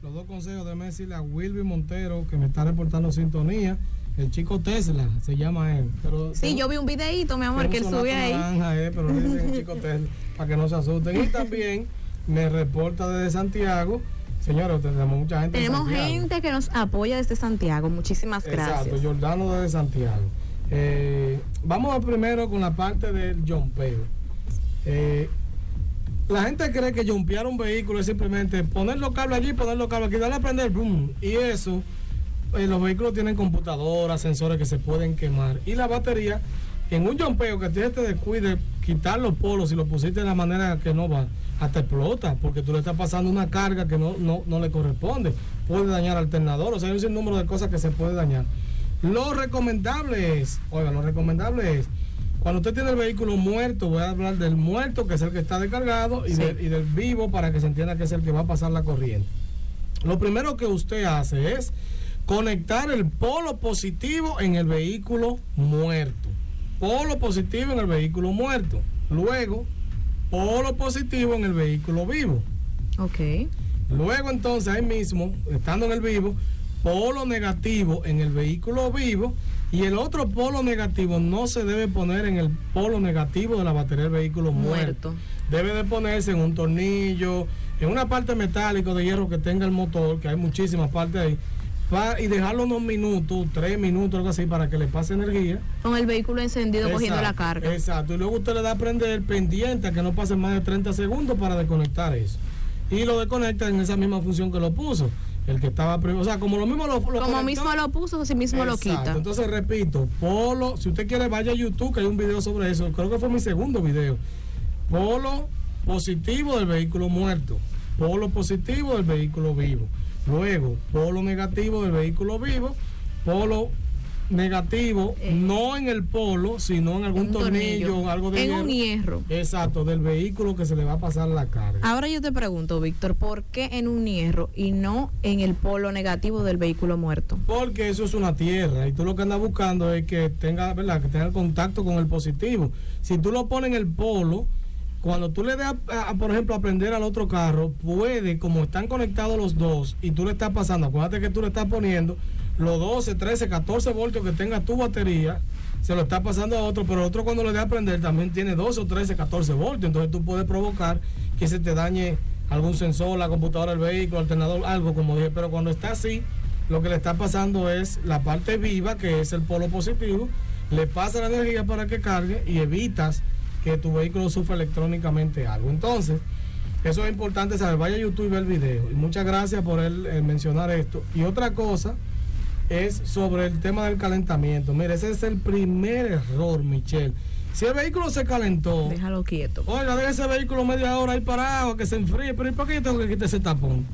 los dos consejos, déjeme decirle a Wilby Montero que me está reportando sintonía. El chico Tesla se llama él. Pero Sí, yo vi un videíto, mi amor, que él sube ahí. naranja, eh, pero le dicen chico Tesla, para que no se asusten. Y también me reporta desde Santiago. Señores, tenemos mucha gente. en Tenemos gente que nos apoya desde Santiago. Muchísimas gracias. Exacto, Jordano desde Santiago. Eh, vamos primero con la parte del jumpeo. Eh, la gente cree que jumpear un vehículo es simplemente poner los cables allí, poner los cables aquí, darle a prender, boom. Y eso, eh, los vehículos tienen computadoras, sensores que se pueden quemar. Y la batería, en un jumpeo que te descuide, quitar los polos y lo pusiste de la manera que no va, hasta explota, porque tú le estás pasando una carga que no, no, no le corresponde. Puede dañar alternador, o sea, hay un sinnúmero de cosas que se puede dañar. Lo recomendable es, oiga, lo recomendable es, cuando usted tiene el vehículo muerto, voy a hablar del muerto, que es el que está descargado, y, del, y del vivo, para que se entienda que es el que va a pasar la corriente. Lo primero que usted hace es conectar el polo positivo en el vehículo muerto. Polo positivo en el vehículo muerto. Luego, polo positivo en el vehículo vivo. Ok. Luego entonces ahí mismo, estando en el vivo, polo negativo en el vehículo vivo y el otro polo negativo no se debe poner en el polo negativo de la batería del vehículo muerto. Muerto. Debe de ponerse en un tornillo, en una parte metálica de hierro que tenga el motor, que hay muchísimas partes ahí, y dejarlo unos minutos, tres minutos, algo así, para que le pase energía. Con el vehículo encendido cogiendo la carga. Exacto. Y luego usted le da a prender pendiente a que no pase más de 30 segundos para desconectar eso. Y lo desconecta en esa misma función que lo puso. El que estaba primero. O sea, como lo mismo lo, lo Como conectó. mismo lo puso, así mismo lo quita. Entonces repito, polo, si usted quiere vaya a YouTube, que hay un video sobre eso. Creo que fue mi segundo video. Polo positivo del vehículo muerto. Polo positivo del vehículo vivo. Luego, polo negativo del vehículo vivo. Polo negativo, no en el polo, sino en algún Eh. Tornillo, tornillo. algo de En un hierro. Exacto, del vehículo que se le va a pasar la carga. Ahora yo te pregunto, Víctor, ¿por qué en un hierro y no en el polo negativo del vehículo muerto? Porque eso es una tierra y tú lo que andas buscando es que tenga, ¿verdad? Que tenga contacto con el positivo. Si tú lo pones en el polo, cuando tú le das, por ejemplo, a prender al otro carro, puede, como están conectados los dos y tú le estás pasando, acuérdate que tú le estás poniendo los 12, 13, 14 voltios que tenga tu batería, se lo está pasando a otro, pero el otro cuando le da a prender también tiene 12 o 13, 14 voltios, entonces tú puedes provocar que se te dañe algún sensor, la computadora del vehículo, alternador, algo como dije, pero cuando está así, lo que le está pasando es la parte viva, que es el polo positivo, le pasa la energía para que cargue y evitas que tu vehículo sufra electrónicamente algo. Entonces, eso es importante saber. Vaya a YouTube y ve el video. Y muchas gracias por él eh, mencionar esto. Y otra cosa es sobre el tema del calentamiento. Mire, ese es el primer error, Michelle. Si el vehículo se calentó, Déjalo quieto. oiga, deje ese vehículo media hora ahí parado, que se enfríe. Pero ¿y por qué yo tengo que quitar ese tapón?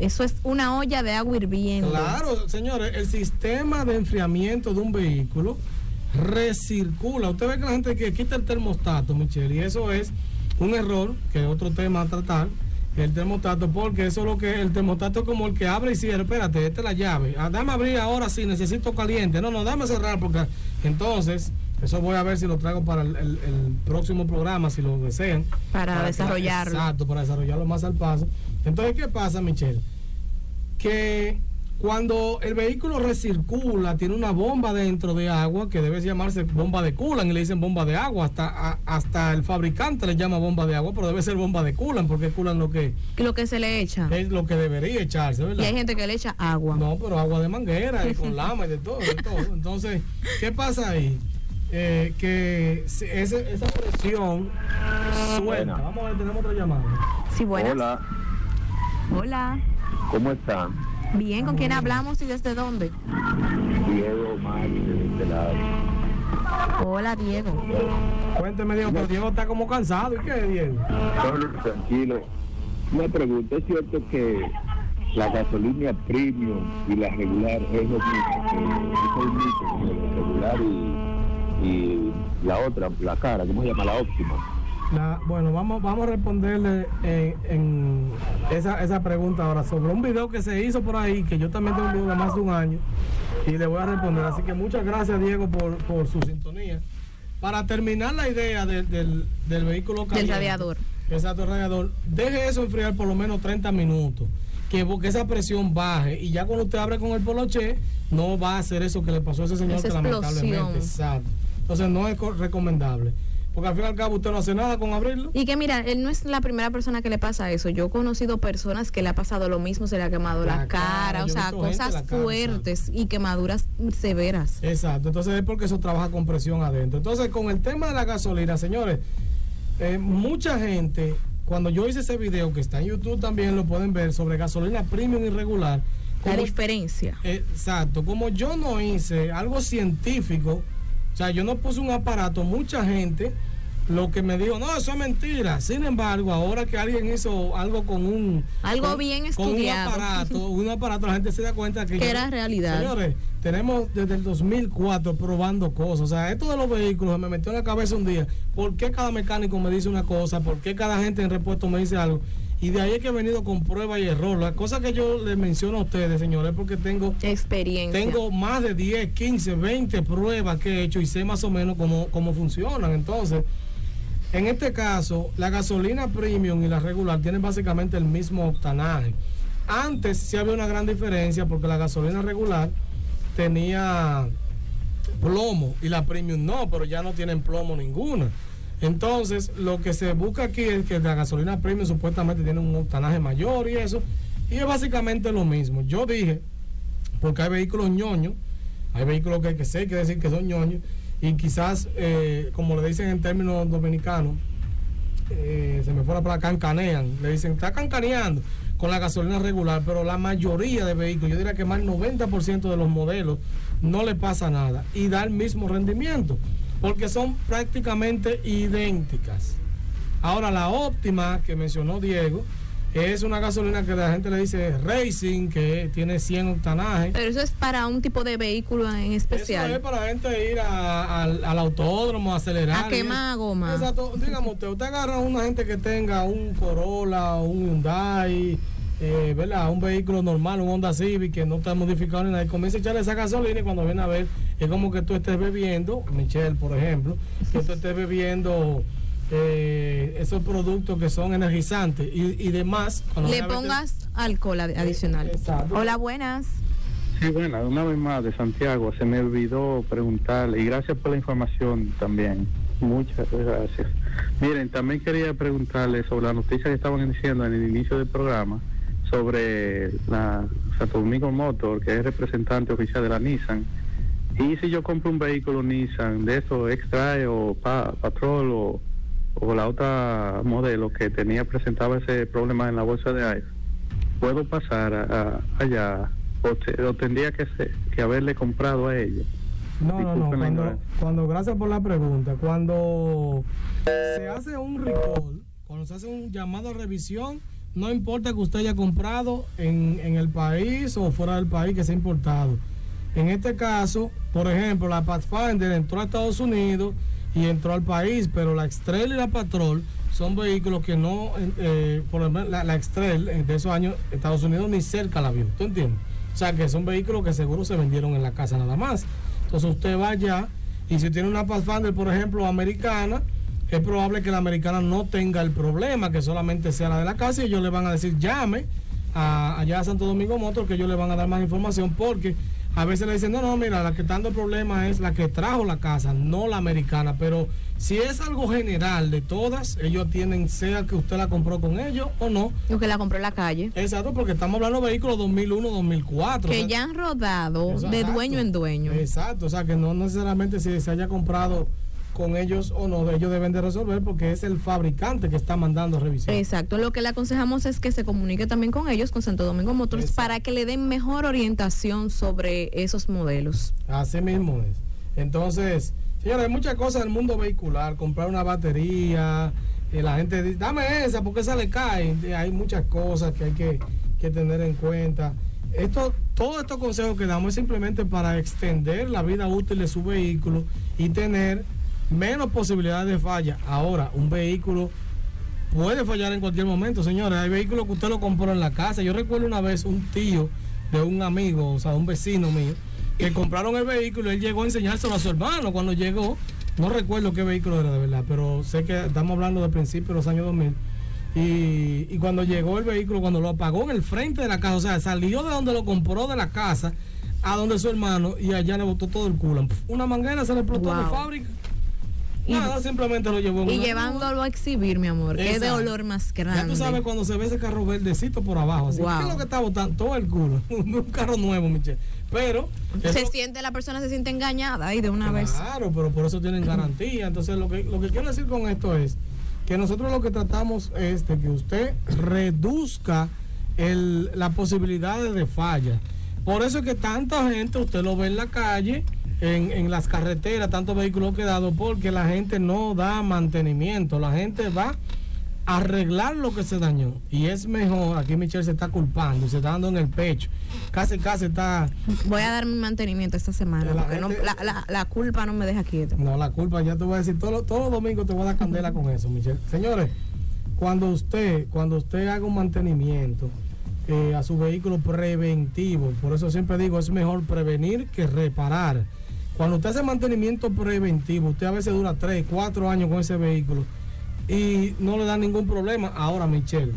Eso es una olla de agua hirviendo. Claro, señores, el sistema de enfriamiento de un vehículo recircula. Usted ve que la gente que quita el termostato, Michelle, y eso es un error, que es otro tema a tratar, el termostato, porque eso es lo que el termostato es como el que abre y cierra. Espérate, esta es la llave. Ah, dame abrir ahora sí, necesito caliente. No, no, dame cerrar, porque entonces, eso voy a ver si lo traigo para el, el- el próximo programa, si lo desean. Para desarrollarlo. exacto, para desarrollarlo más al paso. Entonces, ¿qué pasa, Michelle? que cuando el vehículo recircula, tiene una bomba dentro de agua que debe llamarse bomba de coolant y le dicen bomba de agua. Hasta, a- hasta el fabricante le llama bomba de agua, pero debe ser bomba de coolant porque coolant lo que Lo que se le echa. es lo que debería echarse, Y ¿verdad? hay gente que le echa agua. No, pero agua de manguera y con lama y de todo, de todo. Entonces, ¿qué pasa ahí? Eh, que si- ese- esa presión suelta. Vamos a ver, tenemos otra llamada. Sí, buenas. Hola, Hola. ¿cómo están? Bien, ¿con quién hablamos y desde dónde? Diego Márquez de este lado. Hola, Diego. Cuénteme, Diego, pero Diego está como cansado. ¿Y qué, Diego? Tranquilo. Una pregunta, ¿es cierto que la gasolina premium y la regular es lo mismo, que es el la regular y, y la otra, la cara, ¿cómo se llama? La óptima. La- bueno, vamos, vamos a responderle en, en esa, esa pregunta ahora sobre un video que se hizo por ahí, que yo también tengo un video de más de un año, y le voy a responder. Así que muchas gracias, Diego, por, por su sintonía. Para terminar la idea de- del, del vehículo Del caliente, radiador. Exacto, el radiador. Deje eso enfriar por lo menos 30 minutos. Que, que esa presión baje. Y ya cuando usted abre con el poloche, no va a hacer eso que le pasó a ese señor que lamentablemente. Exacto. Entonces no es co- recomendable. Porque al fin y al cabo usted no hace nada con abrirlo. Y que mira, él no es la primera persona que le pasa eso. Yo he conocido personas que le ha pasado lo mismo, se le ha quemado la, La cara, o sea, cosas cara, fuertes y quemaduras severas. Exacto, entonces es porque eso trabaja con presión adentro. Entonces, con el tema de la gasolina, señores, eh, mucha gente, cuando yo hice ese video que está en YouTube también lo pueden ver sobre gasolina premium y regular. La diferencia. Exacto, como yo no hice algo científico, o sea, yo no puse un aparato, mucha gente lo que me dijo, no, eso es mentira. Sin embargo, ahora que alguien hizo algo con un... Algo con- bien con estudiado. un aparato, un aparato, la gente se da cuenta que... Que yo- era realidad. Señores, tenemos desde el 2004 probando cosas. O sea, esto de los vehículos me metió en la cabeza un día. ¿Por qué cada mecánico me dice una cosa? ¿Por qué cada gente en repuesto me dice algo? Y de ahí es que he venido con prueba y error. La cosa que yo les menciono a ustedes, señores, es porque tengo experiencia. Tengo más de 10, 15, 20 pruebas que he hecho y sé más o menos cómo, cómo funcionan. Entonces, en este caso, la gasolina premium y la regular tienen básicamente el mismo octanaje. Antes sí había una gran diferencia porque la gasolina regular tenía plomo y la premium no, pero ya no tienen plomo ninguna. Entonces, lo que se busca aquí es que la gasolina premium supuestamente tiene un octanaje mayor y eso, y es básicamente lo mismo. Yo dije, porque hay vehículos ñoños, hay vehículos que, que sé, que decir que son ñoños, y quizás, eh, como le dicen en términos dominicanos, eh, se me fuera para cancanean, le dicen, está cancaneando con la gasolina regular, pero la mayoría de vehículos, yo diría que más del 90% de los modelos, no le pasa nada y da el mismo rendimiento, porque son prácticamente idénticas. Ahora, la óptima que mencionó Diego es una gasolina que la gente le dice Racing, que tiene 100 octanajes. Pero eso es para un tipo de vehículo en especial. Eso es para gente ir a- al, al autódromo a acelerar. A quemar goma. Exacto. Dígame usted, usted agarra a una gente que tenga un Corolla, un Hyundai, eh, ¿verdad? Un vehículo normal, un Honda Civic que no está modificado ni nada, y comienza a echarle esa gasolina y cuando viene a ver, es como que tú estés bebiendo, Michelle, por ejemplo, que tú estés bebiendo eh, esos productos que son energizantes y, y demás. cuando Le pongas alcohol ad- adicional. Hola, buenas. Sí, bueno, una vez más de Santiago, se me olvidó preguntarle, y gracias por la información también, muchas gracias. Miren, también quería preguntarle sobre la noticia que estaban diciendo en el inicio del programa, sobre la Santo Domingo Motor, que es representante oficial de la Nissan, y si yo compro un vehículo Nissan de esos extra o pa- Patrol o, o la otra modelo que tenía presentaba ese problema en la bolsa de aire, puedo pasar a- a- allá o, te- o tendría que, ser- que haberle comprado a ella. No, no, no. Cuando, cuando, gracias por la pregunta. Cuando se hace un recall, cuando se hace un llamado a revisión, no importa que usted haya comprado en, en el país o fuera del país que sea importado. En este caso, por ejemplo, la Pathfinder entró a Estados Unidos y entró al país, pero la Extrail y la Patrol son vehículos que no, eh, por lo menos la, la Extrail eh, de esos años, Estados Unidos ni cerca la vio, ¿tú entiendes? O sea que son vehículos que seguro se vendieron en la casa nada más. Entonces usted va allá y si tiene una Pathfinder, por ejemplo, americana, es probable que la americana no tenga el problema, que solamente sea la de la casa y ellos le van a decir llame a, allá a Santo Domingo Motor, que ellos le van a dar más información porque a veces le dicen, no, no, mira, la que está dando el problema es la que trajo la casa, no la americana, pero si es algo general de todas, ellos tienen, sea que usted la compró con ellos o no. O que la compró en la calle. Exacto, porque estamos hablando de vehículos 2001, 2004. Que o sea, ya han rodado de dueño en dueño. Exacto, o sea que no necesariamente si se haya comprado con ellos o no, ellos deben de resolver porque es el fabricante que está mandando revisión. Exacto, lo que le aconsejamos es que se comunique también con ellos, con Santo Domingo Motors, para que le den mejor orientación sobre esos modelos. Así mismo es. Entonces, señores, hay muchas cosas del mundo vehicular, comprar una batería, eh, la gente dice, dame esa porque esa le cae. Hay muchas cosas que hay que, que que tener en cuenta. Esto, todos estos consejos que damos es simplemente para extender la vida útil de su vehículo y tener menos posibilidades de falla. Ahora, un vehículo puede fallar en cualquier momento, señores. Hay vehículos que usted lo compró en la casa. Yo recuerdo una vez un tío de un amigo, o sea, un vecino mío, que compraron el vehículo y él llegó a enseñárselo a su hermano cuando llegó. No recuerdo qué vehículo era de verdad, pero sé que estamos hablando del principio de los años 2000. Y, y cuando llegó el vehículo, cuando lo apagó en el frente de la casa, o sea, salió de donde lo compró de la casa a donde su hermano y allá le botó todo el culo. Una manguera se le explotó en la Wow. fábrica. Nada, simplemente lo llevó en Y llevándolo a exhibir, mi amor. Qué de Exacto. olor más Ya grande. tú sabes cuando se ve ese carro verdecito por abajo. Así, Wow. ¿Qué es lo que está botando? Todo el culo. un carro nuevo, Michelle. Pero. Se eso- siente, la persona se siente engañada ahí de una vez. Claro, pero por eso tienen garantía. Entonces, lo que, lo que quiero decir con esto es que nosotros lo que tratamos es de que usted reduzca el, la posibilidad de falla. Por eso es que tanta gente usted lo ve en la calle, en, en las carreteras, tantos vehículos quedados, porque la gente no da mantenimiento. La gente va a arreglar lo que se dañó. Y es mejor, aquí Michelle se está culpando, se está dando en el pecho. Casi, casi está... Voy a dar mi mantenimiento esta semana. La Porque no- la, la- la culpa no me deja quieta. No, la culpa, ya te voy a decir, todos los- todos los domingos te voy a dar candela con eso, Michelle. Señores, cuando usted, cuando usted haga un mantenimiento eh, a su vehículo preventivo, por eso siempre digo, es mejor prevenir que reparar. Cuando usted hace mantenimiento preventivo, usted a veces dura 3, 4 años con ese vehículo y no le da ningún problema. Ahora, Michelle,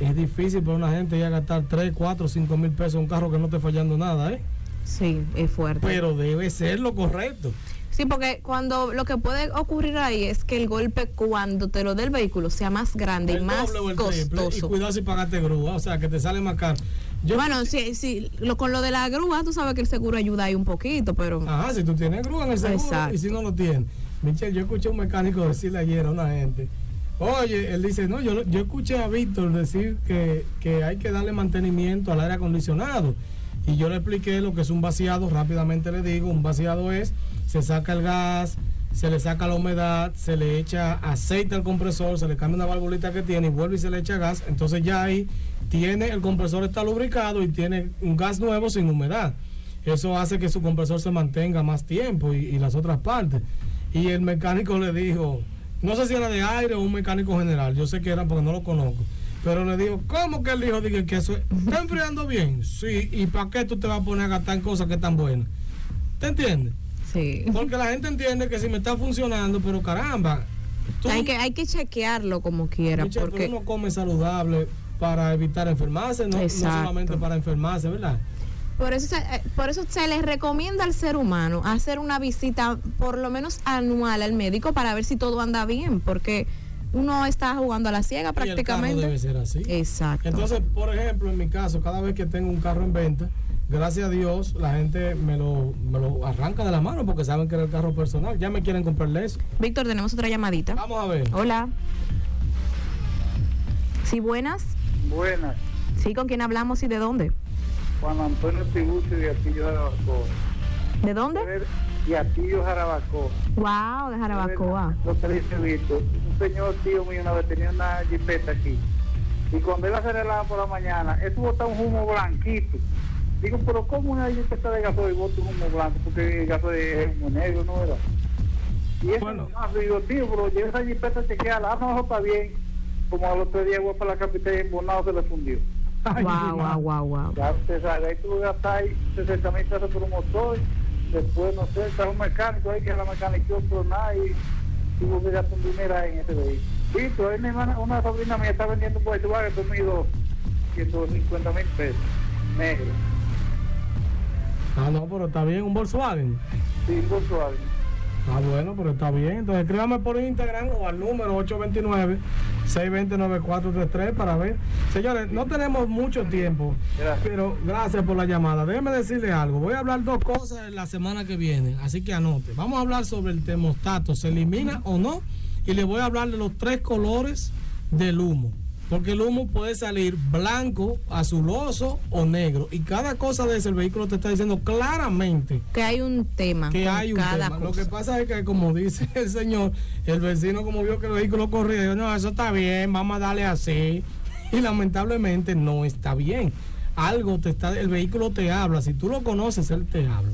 es difícil para una gente ya gastar 3, 4, 5 mil pesos en un carro que no esté fallando nada, ¿eh? Sí, es fuerte. Pero debe ser lo correcto. Sí, porque cuando lo que puede ocurrir ahí es que el golpe cuando te lo dé el vehículo sea más grande y El más doble o el triple, Y costoso. cuidado si pagaste grúa, o sea, que te sale más caro. Yo, Bueno, sí, sí, lo, con lo de la grúa, tú sabes que el seguro ayuda ahí un poquito, pero Ajá, si tú tienes grúa en el seguro Exacto. y si no lo tienes. Michelle, yo escuché a un mecánico decirle ayer a una gente, oye, él dice, no, yo, yo escuché a Víctor decir que, que hay que darle mantenimiento al aire acondicionado. Y yo le expliqué lo que es un vaciado, rápidamente le digo, un vaciado es, se saca el gas, se le saca la humedad, se le echa aceite al compresor, se le cambia una valvulita que tiene y vuelve y se le echa gas, entonces ya ahí tiene, el compresor está lubricado y tiene un gas nuevo sin humedad. Eso hace que su compresor se mantenga más tiempo y, y las otras partes. Y el mecánico le dijo, no sé si era de aire o un mecánico general, yo sé que era porque no lo conozco. Pero le dijo, ¿cómo que él dijo Dije, que eso está enfriando bien? Sí, ¿y para qué tú te vas a poner a gastar en cosas que están buenas? ¿Te entiendes? sí. Porque la gente entiende que si me está funcionando, pero caramba, tú, Hay que, hay que chequearlo como quiera, porque pero uno come saludable para evitar enfermarse, no, solamente para enfermarse, ¿verdad? por eso, se, eh, por eso se les recomienda al ser humano hacer una visita por lo menos anual al médico para ver si todo anda bien, porque uno está jugando a la ciega Y el carro prácticamente. debe ser así. Exacto. Entonces, por ejemplo, en mi caso, cada vez que tengo un carro en venta, gracias a Dios, la gente me lo, me lo arranca de la mano porque saben que era el carro personal. Ya me quieren comprarle eso. Víctor, tenemos otra llamadita. Vamos a ver. Hola. Sí, buenas. Buenas, Sí, ¿con quién hablamos y de dónde? Juan Antonio Tiburcio de Atillo Jarabacoa. ¿De dónde? Y Atillo Jarabacoa. Wow, de Jarabacoa. Lo que dice Víctor, un señor tío mío una vez tenía una jipeta aquí. Y cuando él aceleraba por la mañana, eso botaba un humo blanquito. Digo, pero ¿cómo una jipeta de gasoil bota un humo blanco? Porque el gasoil es humo negro, ¿no era? Y eso, Bueno. no, digo, tío, pero lleva esa jipeta a chequearla, ah, no, está bien. Como a los tres días voy para la capital y en Bonao se le fundió. Wow, wow, wow, wow. Ya usted sabe, ahí tuve que gastar ahí 60 mil pesos por un motor. Después, no sé, está un mecánico ahí que la mecánica por nada y tuvo que gastar un dinero ahí en ese vehículo. Visto, ahí mi hermana, una sobrina mía está vendiendo un Volkswagen conmigo 150 mil pesos. Negro. Ah, no, pero está bien, un Volkswagen. Sí, un Volkswagen. Ah, bueno, pero está bien. Entonces escríbame por Instagram o al número 829-620-9433 para ver. Señores, no tenemos mucho tiempo, Gracias. pero gracias por la llamada. Déjeme decirle algo. Voy a hablar dos cosas la semana que viene, así que anote. Vamos a hablar sobre el termostato, ¿se elimina o no? Y le voy a hablar de los tres colores del humo. Porque el humo puede salir blanco, azuloso o negro. Y cada cosa de ese el vehículo te está diciendo claramente Que hay un tema. que hay un cada tema. Lo que pasa es que, como dice el señor, el vecino, como vio que el vehículo corría, dijo: No, eso está bien, vamos a darle así. y lamentablemente no está bien. Algo te está, el vehículo te habla, si tú lo conoces, él te habla.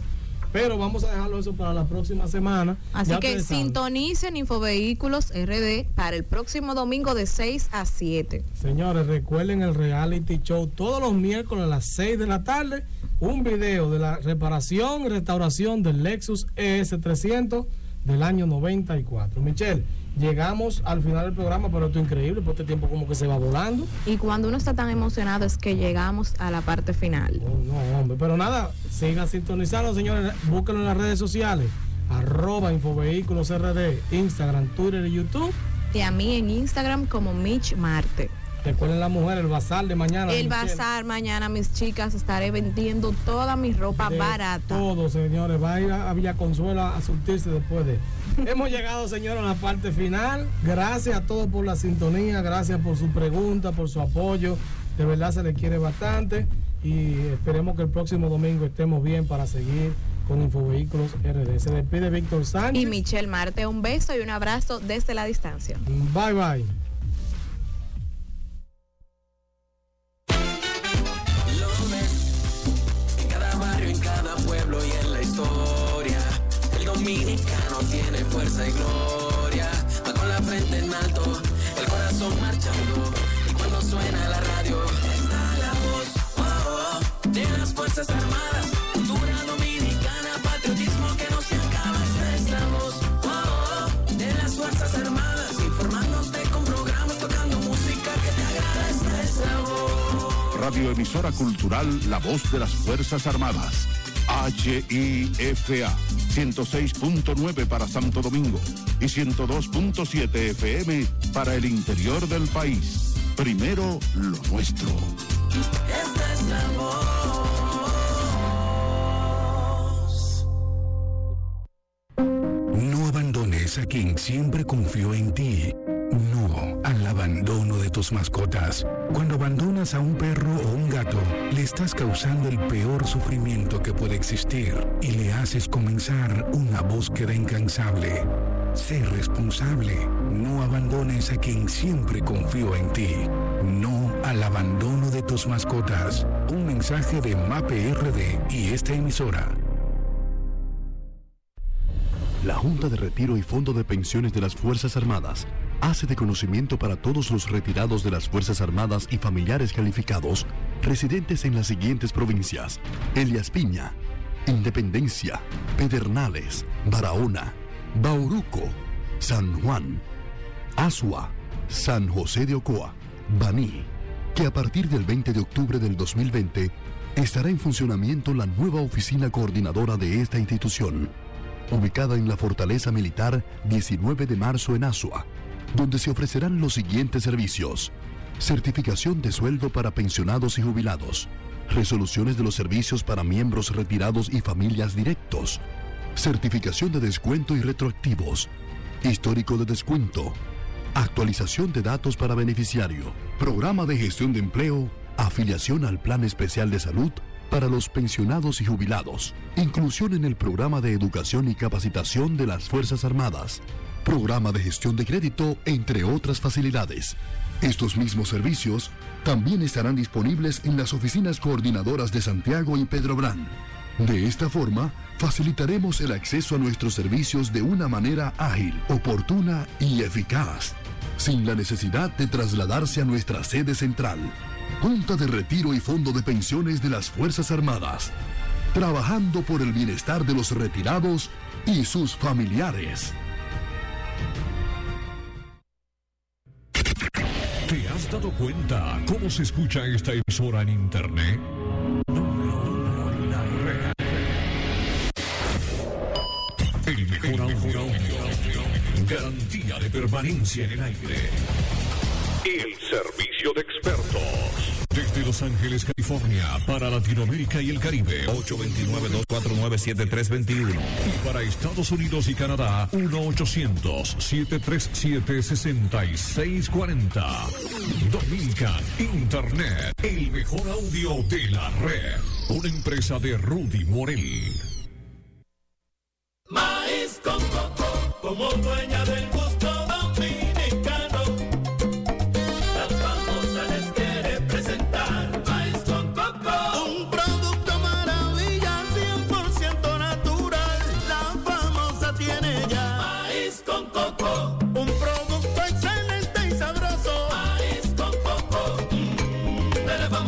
Pero vamos a dejarlo eso para la próxima semana. Así Ya que sintonicen Infovehículos RD para el próximo domingo de 6 a 7. Señores, recuerden el reality show todos los miércoles a las 6 de la tarde. Un video de la reparación y restauración del Lexus ES300 del año 94. Michelle, llegamos al final del programa, pero esto es increíble, por este tiempo como que se va volando. Y cuando uno está tan emocionado es que llegamos a la parte final. No, hombre, pero nada, sigan sintonizando, señores. Búsquenlo en las redes sociales. Arroba Infovehículos RD, Instagram, Twitter y YouTube. Y a mí en Instagram como Mitch Marte. Recuerden la mujer, el bazar de mañana. El bazar mañana, mis chicas, estaré vendiendo toda mi ropa De barata. Todo, señores. Va a ir a Villa Consuelo a surtirse después de. Hemos llegado, señores, a la parte final. Gracias a todos por la sintonía, gracias por su pregunta, por su apoyo. De verdad se les quiere bastante y esperemos que el próximo domingo estemos bien para seguir con Infovehículos RD. Se despide Víctor Sánchez. Y Michelle Marte, un beso y un abrazo desde la distancia. Bye bye. Tiene fuerza y gloria. Va con la frente en alto, el corazón marchando. Y cuando suena la radio, está la voz oh, de las Fuerzas Armadas. Cultura dominicana, patriotismo que no se acaba. Esta es la voz oh, de las Fuerzas Armadas. Informándote con programas, tocando música que te agrada. Esta es la voz. Radioemisora Cultural La Voz de las Fuerzas Armadas. HIFA 106.9 para Santo Domingo y 102.7 FM para el interior del país. Primero lo nuestro. Esta es. No abandones a quien siempre confió en ti. Abandono de tus mascotas. Cuando abandonas a un perro o un gato, le estás causando el peor sufrimiento que puede existir y le haces comenzar una búsqueda incansable. Sé responsable. No abandones a quien siempre confió en ti. No al abandono de tus mascotas. Un mensaje de MAPE RD y esta emisora. La Junta de Retiro y Fondo de Pensiones de las Fuerzas Armadas hace de conocimiento para todos los retirados de las Fuerzas Armadas y familiares calificados residentes en las siguientes provincias: Elias Piña, Independencia, Pedernales, Barahona, Bauruco, San Juan, Asua, San José de Ocoa, Baní, que a partir del 20 de octubre del 2020 estará en funcionamiento la nueva oficina coordinadora de esta institución ubicada en la Fortaleza Militar 19 de marzo en Asua, donde se ofrecerán los siguientes servicios. Certificación de sueldo para pensionados y jubilados. Resoluciones de los servicios para miembros retirados y familias directos. Certificación de descuento y retroactivos. Histórico de descuento. Actualización de datos para beneficiario. Programa de gestión de empleo. Afiliación al Plan Especial de Salud para los pensionados y jubilados, inclusión en el programa de educación y capacitación de las Fuerzas Armadas, programa de gestión de crédito, entre otras facilidades. Estos mismos servicios también estarán disponibles en las oficinas coordinadoras de Santiago y Pedro Brán. De esta forma, facilitaremos el acceso a nuestros servicios de una manera ágil, oportuna y eficaz, sin la necesidad de trasladarse a nuestra sede central. Junta de Retiro y Fondo de Pensiones de las Fuerzas Armadas. Trabajando por el bienestar de los retirados y sus familiares. ¿Te has dado cuenta cómo se escucha esta emisora en internet? El mejor audio. Garantía de permanencia en el aire. El servicio de expertos. Desde Los Ángeles, California, para Latinoamérica y el Caribe, 829-249-7321. Y para Estados Unidos y Canadá, 1-800-737-6640. Dominican Internet, el mejor audio de la red. Una empresa de Rudy Morel. Maíz con coco, como dueño